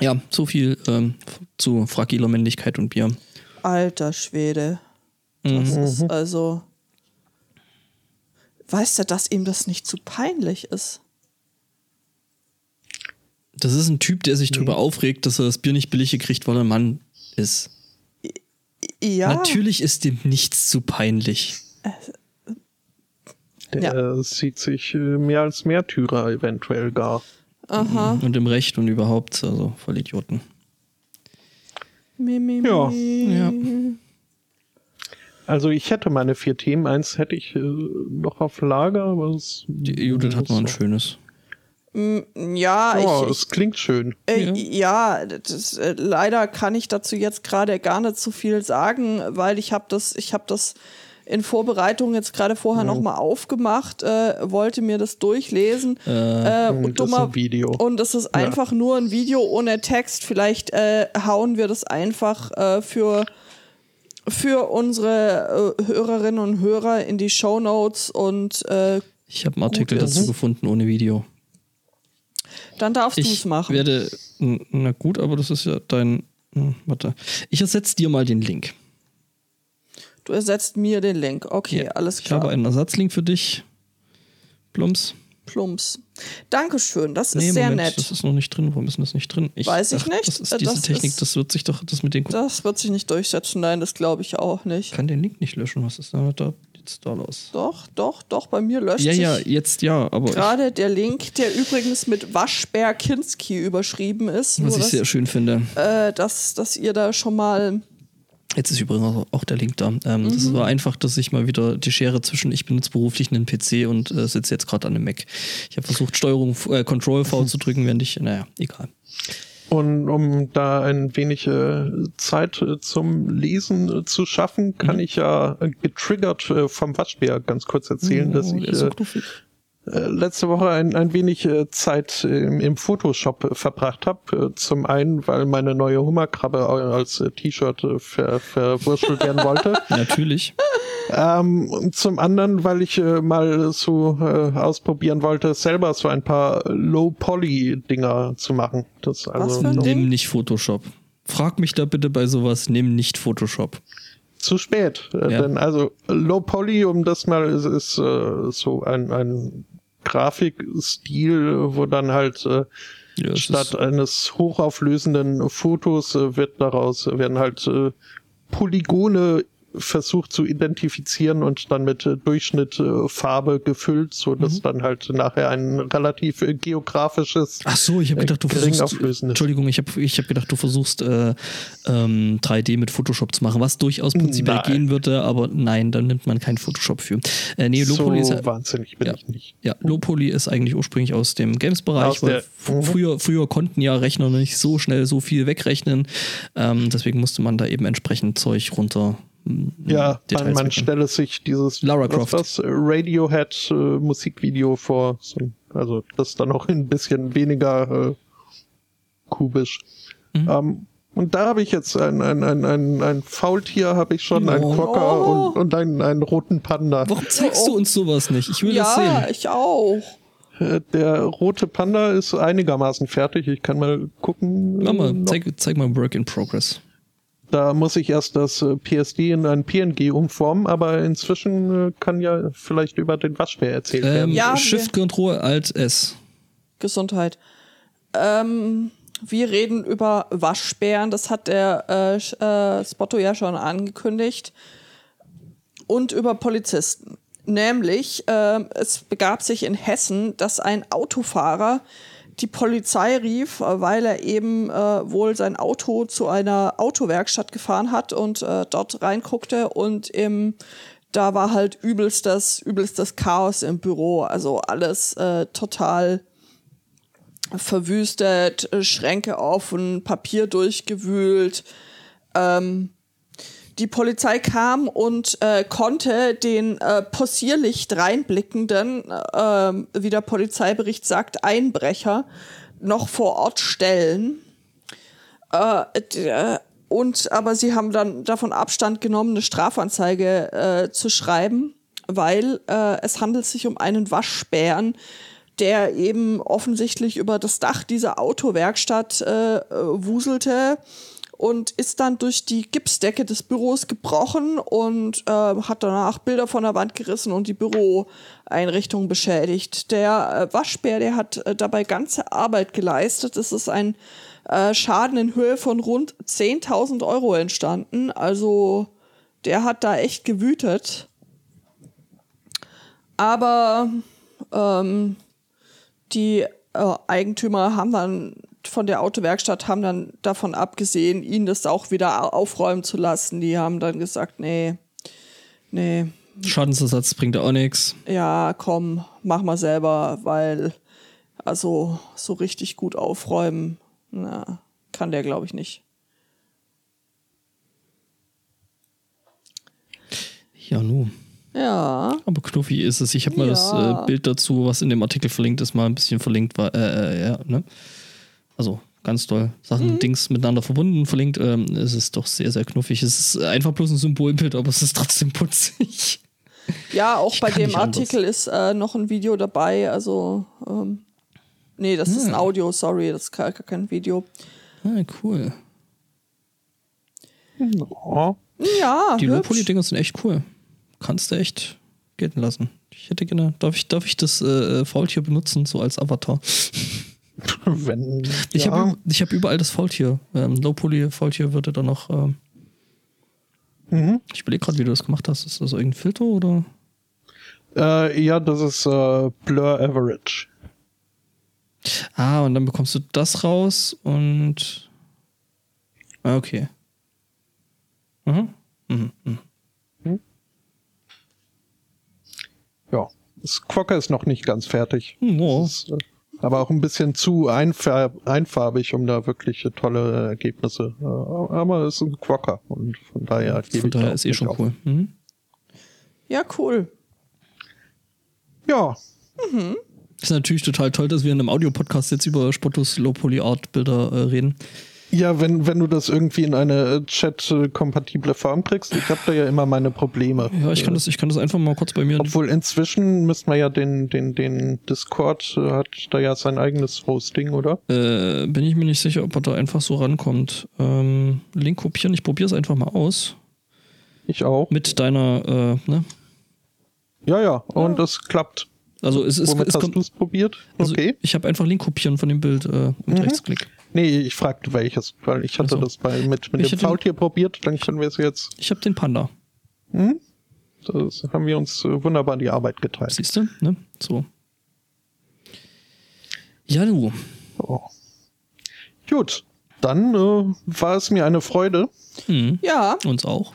Speaker 1: Ja, so viel ähm, zu fragiler Männlichkeit und Bier.
Speaker 2: Alter Schwede. Das
Speaker 1: Mhm.
Speaker 2: ist also. Weißt du, dass ihm das nicht zu peinlich ist?
Speaker 1: Das ist ein Typ, der sich drüber aufregt, dass er das Bier nicht billig gekriegt, weil er Mann ist.
Speaker 2: Ja.
Speaker 1: Natürlich ist dem nichts zu peinlich.
Speaker 4: Der
Speaker 2: Ja.
Speaker 4: sieht sich äh, mehr als Märtyrer eventuell gar.
Speaker 2: Aha.
Speaker 1: Und im Recht und überhaupt, also voll Idioten.
Speaker 4: Ja.
Speaker 1: Ja.
Speaker 4: Also ich hätte meine vier Themen. Eins hätte ich äh, noch auf Lager, aber es,
Speaker 1: Die Judith hat noch ein
Speaker 4: so.
Speaker 1: schönes.
Speaker 2: Ja,
Speaker 4: Ja,
Speaker 2: ich,
Speaker 4: es klingt schön.
Speaker 2: Äh,
Speaker 1: Ja.
Speaker 2: ja, das, äh, leider kann ich dazu jetzt gerade gar nicht so viel sagen, weil ich habe das, ich habe das in Vorbereitung jetzt gerade vorher noch mal aufgemacht, äh, wollte mir das durchlesen äh,
Speaker 4: das
Speaker 2: und
Speaker 4: ist
Speaker 2: dummer
Speaker 4: ein Video.
Speaker 2: und es ist einfach nur ein Video ohne Text. Vielleicht äh, hauen wir das einfach äh, für für unsere äh, Hörerinnen und Hörer in die Show Notes und äh,
Speaker 1: Ich habe einen Artikel
Speaker 2: ist.
Speaker 1: dazu gefunden ohne Video.
Speaker 2: Dann darfst du es
Speaker 1: Ich
Speaker 2: machen.
Speaker 1: werde, na gut, aber das ist ja dein, hm, warte. Ich ersetze dir mal den Link.
Speaker 2: Du ersetzt mir den Link. Okay, alles
Speaker 1: Ich
Speaker 2: klar.
Speaker 1: habe einen Ersatzlink für dich. Plumps.
Speaker 2: Plumps. Dankeschön, das ist
Speaker 1: Nee,
Speaker 2: sehr
Speaker 1: Moment,
Speaker 2: nett.
Speaker 1: das ist noch nicht drin. Warum ist das nicht drin?
Speaker 2: Weiß ich nicht.
Speaker 1: Das ist diese
Speaker 2: das
Speaker 1: Technik,
Speaker 2: ist-
Speaker 1: das wird sich doch, das mit den
Speaker 2: Das wird sich nicht durchsetzen, nein, das glaube ich auch nicht.
Speaker 1: Ich kann den Link nicht löschen. Was ist da, da jetzt da los?
Speaker 2: Doch, doch, doch, bei mir löscht
Speaker 1: Ja,
Speaker 2: sich
Speaker 1: ja, jetzt ja, aber
Speaker 2: gerade der Link, der übrigens mit Waschbär Kinski überschrieben ist.
Speaker 1: was ich
Speaker 2: dass,
Speaker 1: sehr schön finde.
Speaker 2: äh, dass, dass ihr da schon mal.
Speaker 1: Jetzt ist übrigens auch der Link da. Ähm, Das
Speaker 2: Mhm.
Speaker 1: war einfach, dass ich mal wieder die Schere zwischen ich benutze beruflich einen PC und äh, sitze jetzt gerade an einem Mac. Ich habe versucht, Steuerung, äh, Control. V zu drücken, während ich, naja, egal.
Speaker 4: Und um da ein wenig äh, Zeit äh, zum Lesen äh, zu schaffen, kann ich ja äh, getriggert äh, vom Waschbär ganz kurz erzählen, dass
Speaker 1: Oh,
Speaker 4: ich äh, letzte Woche ein, ein wenig äh, Zeit im, im Photoshop äh, verbracht habe. Äh, zum einen, weil meine neue Hummerkrabbe als T-Shirt ver, verwurschtelt werden wollte.
Speaker 1: Natürlich.
Speaker 4: Ähm, und zum anderen, weil ich äh, mal so äh, ausprobieren wollte, selber so ein paar Low-Poly-Dinger zu machen. Das also
Speaker 2: für ein
Speaker 4: noch
Speaker 2: Ding?
Speaker 1: Nimm nicht Photoshop. Frag mich da bitte bei sowas, nimm nicht Photoshop.
Speaker 4: zu spät. Äh,
Speaker 1: Ja.
Speaker 4: Denn also Low Poly, um das mal, ist, ist äh, so ein, ein Grafikstil, wo dann halt äh,
Speaker 1: Ja,
Speaker 4: statt eines hochauflösenden Fotos äh, wird daraus werden halt äh, Polygone versucht zu identifizieren und dann mit äh, Durchschnitt äh, Farbe gefüllt, so dass
Speaker 1: Mhm.
Speaker 4: dann halt nachher ein relativ äh, geografisches
Speaker 1: Ach so, ich habe gedacht, du versuchst. Entschuldigung, ich habe ich hab gedacht, du versuchst äh, ähm, 3D mit Photoshop zu machen, was durchaus prinzipiell
Speaker 4: Nein.
Speaker 1: gehen würde, aber nein, da nimmt man kein Photoshop für. Äh, nee, Lowpoly ist
Speaker 4: so
Speaker 1: ja,
Speaker 4: wahnsinnig bin
Speaker 1: Ja.
Speaker 4: ich nicht.
Speaker 1: ja, Lowpoly ist eigentlich ursprünglich aus dem Games-Bereich, weil
Speaker 4: Mhm.
Speaker 1: früher, früher konnten ja Rechner nicht so schnell so viel wegrechnen. Ähm, deswegen musste man da eben entsprechend Zeug runter.
Speaker 4: Ja, man,
Speaker 1: Details
Speaker 4: man stelle sich dieses
Speaker 1: Lara Croft.
Speaker 4: Das, äh, Radiohead äh, Musikvideo vor. So, also das ist dann noch ein bisschen weniger äh, kubisch.
Speaker 1: Mhm.
Speaker 4: Ähm, und da habe ich jetzt ein, ein, ein, ein, ein Faultier, habe ich schon, einen
Speaker 1: Oh.
Speaker 4: Quokka
Speaker 2: Oh.
Speaker 4: und, und einen, einen roten Panda.
Speaker 1: Warum zeigst du uns sowas nicht? Ich will das
Speaker 2: Ja,
Speaker 1: sehen.
Speaker 2: ich auch.
Speaker 4: Äh, Der rote Panda ist einigermaßen fertig. Ich kann mal gucken.
Speaker 1: Mach mal,
Speaker 4: noch.
Speaker 1: zeig, zeig mal Work in Progress.
Speaker 4: Da muss ich erst das äh, PSD in ein PNG umformen, aber inzwischen äh, kann ja vielleicht über den Waschbär erzählt
Speaker 1: Ähm,
Speaker 4: werden.
Speaker 2: Ja,
Speaker 1: Shift Control Alt S.
Speaker 2: Gesundheit. Ähm, wir reden über Waschbären, das hat der äh, äh, Spotto ja schon angekündigt. Und über Polizisten. Nämlich, ähm, es begab sich in Hessen, dass ein Autofahrer die Polizei rief, äh, weil er eben äh, wohl sein Auto zu einer Autowerkstatt gefahren hat und äh, dort reinguckte und im da war halt übelst das, übelst das Chaos im Büro. Also alles äh, total verwüstet, Schränke offen, Papier durchgewühlt. Ähm, die Polizei kam und äh, konnte den äh, possierlich reinblickenden, äh, wie der Polizeibericht sagt, Einbrecher noch vor Ort stellen. Äh, äh, und aber sie haben dann davon Abstand genommen, eine Strafanzeige zu schreiben, weil es handelt sich um einen Waschbären, der eben offensichtlich über das Dach dieser Autowerkstatt äh, wuselte und ist dann durch die Gipsdecke des Büros gebrochen und äh, hat danach Bilder von der Wand gerissen und die Büroeinrichtung beschädigt. Der äh, Waschbär, der hat äh, dabei ganze Arbeit geleistet. Es ist ein äh, Schaden in Höhe von rund 10.000 Euro entstanden. Also der hat da echt gewütet. Aber ähm, die äh, Eigentümer haben dann von der Autowerkstatt haben dann davon abgesehen, ihn das auch wieder aufräumen zu lassen. Die haben dann gesagt, nee, nee.
Speaker 1: Schadensersatz bringt auch nichts.
Speaker 2: Ja, komm, mach mal selber, weil also so richtig gut aufräumen, na, kann der glaube ich nicht.
Speaker 1: Ja, nu.
Speaker 2: Ja.
Speaker 1: Aber knuffi ist es. Ich habe mal
Speaker 2: Ja.
Speaker 1: das äh, Bild dazu, was in dem Artikel verlinkt ist, mal ein bisschen verlinkt war. Äh, äh, ja, ne? Also ganz toll. Sachen, Dings miteinander verbunden, verlinkt. Ähm, es ist doch sehr, sehr knuffig. Es ist einfach bloß ein Symbolbild, aber es ist trotzdem putzig.
Speaker 2: Ja, auch
Speaker 1: Ich
Speaker 2: bei dem. Artikel ist äh, noch ein Video dabei. Also, ähm, nee, das ist ein
Speaker 1: Ah.
Speaker 2: Audio, sorry, das ist gar kein Video.
Speaker 1: Ah, cool.
Speaker 4: Oh,
Speaker 2: Ja,
Speaker 1: Die. Lopoli-Dinger sind echt cool. Kannst du echt gelten lassen. Ich hätte gerne, darf ich, darf ich das äh, Faultier benutzen, so als Avatar?
Speaker 4: Wenn.
Speaker 1: Ich
Speaker 4: ja.
Speaker 1: habe hab überall das Faultier. Ähm, Low-Poly-Faultier würde dann noch. Ähm,
Speaker 4: Mhm.
Speaker 1: ich überlege gerade, wie du das gemacht hast. Ist das irgendein Filter oder?
Speaker 4: Äh, ja, das ist äh, Blur Average.
Speaker 1: Ah, und dann bekommst du das raus und. Ah, okay. Mhm. Mhm. Mhm.
Speaker 4: Ja. Das Quokka ist noch nicht ganz fertig.
Speaker 1: Oh.
Speaker 4: Das ist, äh, aber auch ein bisschen zu einfarb einfarbig, um da wirklich tolle Ergebnisse. Äh, aber es ist ein Quokka und von daher gebe
Speaker 1: Von
Speaker 4: ich da
Speaker 1: daher
Speaker 4: auch
Speaker 1: ist eh schon
Speaker 4: auf.
Speaker 1: cool. Mhm.
Speaker 2: Ja, cool.
Speaker 4: Ja,
Speaker 1: Ist natürlich total toll, dass wir in einem Audiopodcast jetzt über Spottos Low-Poly-Art-Bilder äh, reden.
Speaker 4: Ja, wenn, wenn du das irgendwie in eine äh, Chat-kompatible Form kriegst, ich habe da ja immer meine Probleme.
Speaker 1: Ja, ich kann das, ich kann das einfach mal kurz bei mir.
Speaker 4: Obwohl inzwischen müssten wir ja den, den, den Discord äh, hat da ja sein eigenes Hosting, oder?
Speaker 1: Äh, bin ich mir nicht sicher, ob er da einfach so rankommt. Ähm, Link kopieren, ich probiere es einfach mal aus.
Speaker 4: Ich auch.
Speaker 1: Mit deiner, äh, ne?
Speaker 4: Ja, ja, und das klappt.
Speaker 1: Also es ist.
Speaker 4: Womit
Speaker 1: Es
Speaker 4: hast
Speaker 1: kommt,
Speaker 4: du es probiert?
Speaker 1: also
Speaker 4: Okay.
Speaker 1: Ich habe einfach Link kopieren von dem Bild äh, mit
Speaker 4: Mhm.
Speaker 1: Rechtsklick.
Speaker 4: Nee, ich fragte welches, weil ich hatte
Speaker 1: Ach so.
Speaker 4: das bei, mit, mit dem Faultier probiert, dann können wir es jetzt.
Speaker 1: Ich habe den Panda.
Speaker 4: Hm? Das haben wir uns äh, wunderbar die Arbeit geteilt.
Speaker 1: Siehst du? Ne? So. Ja, du.
Speaker 4: Oh. Gut, dann äh, war es mir eine Freude.
Speaker 1: Mhm.
Speaker 2: Ja,
Speaker 1: Uns auch.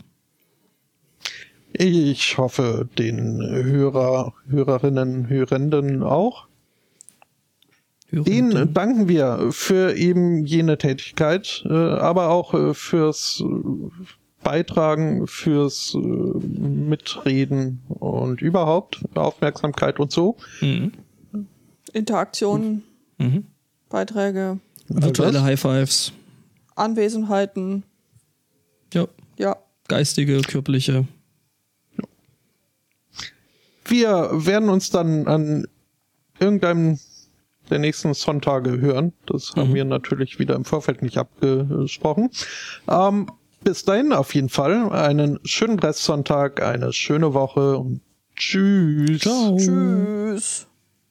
Speaker 4: Ich hoffe, den Hörer, Hörerinnen, Hörenden auch. Den danken wir für eben jene Tätigkeit, äh, aber auch äh, fürs äh, Beitragen, fürs Mitreden und überhaupt Aufmerksamkeit und so.
Speaker 1: Mhm.
Speaker 2: Interaktionen,
Speaker 1: Mhm.
Speaker 2: Beiträge,
Speaker 1: Virtuelle? High Fives.
Speaker 2: Anwesenheiten.
Speaker 1: Ja.
Speaker 2: Ja,
Speaker 1: Geistige, körperliche.
Speaker 4: Wir werden uns dann an irgendeinem der nächsten Sonntage hören. Das haben
Speaker 1: Mhm.
Speaker 4: wir natürlich wieder im Vorfeld nicht abgesprochen. Ähm, bis dahin auf jeden Fall einen schönen Restsonntag, eine schöne Woche und tschüss.
Speaker 1: Ciao.
Speaker 2: tschüss.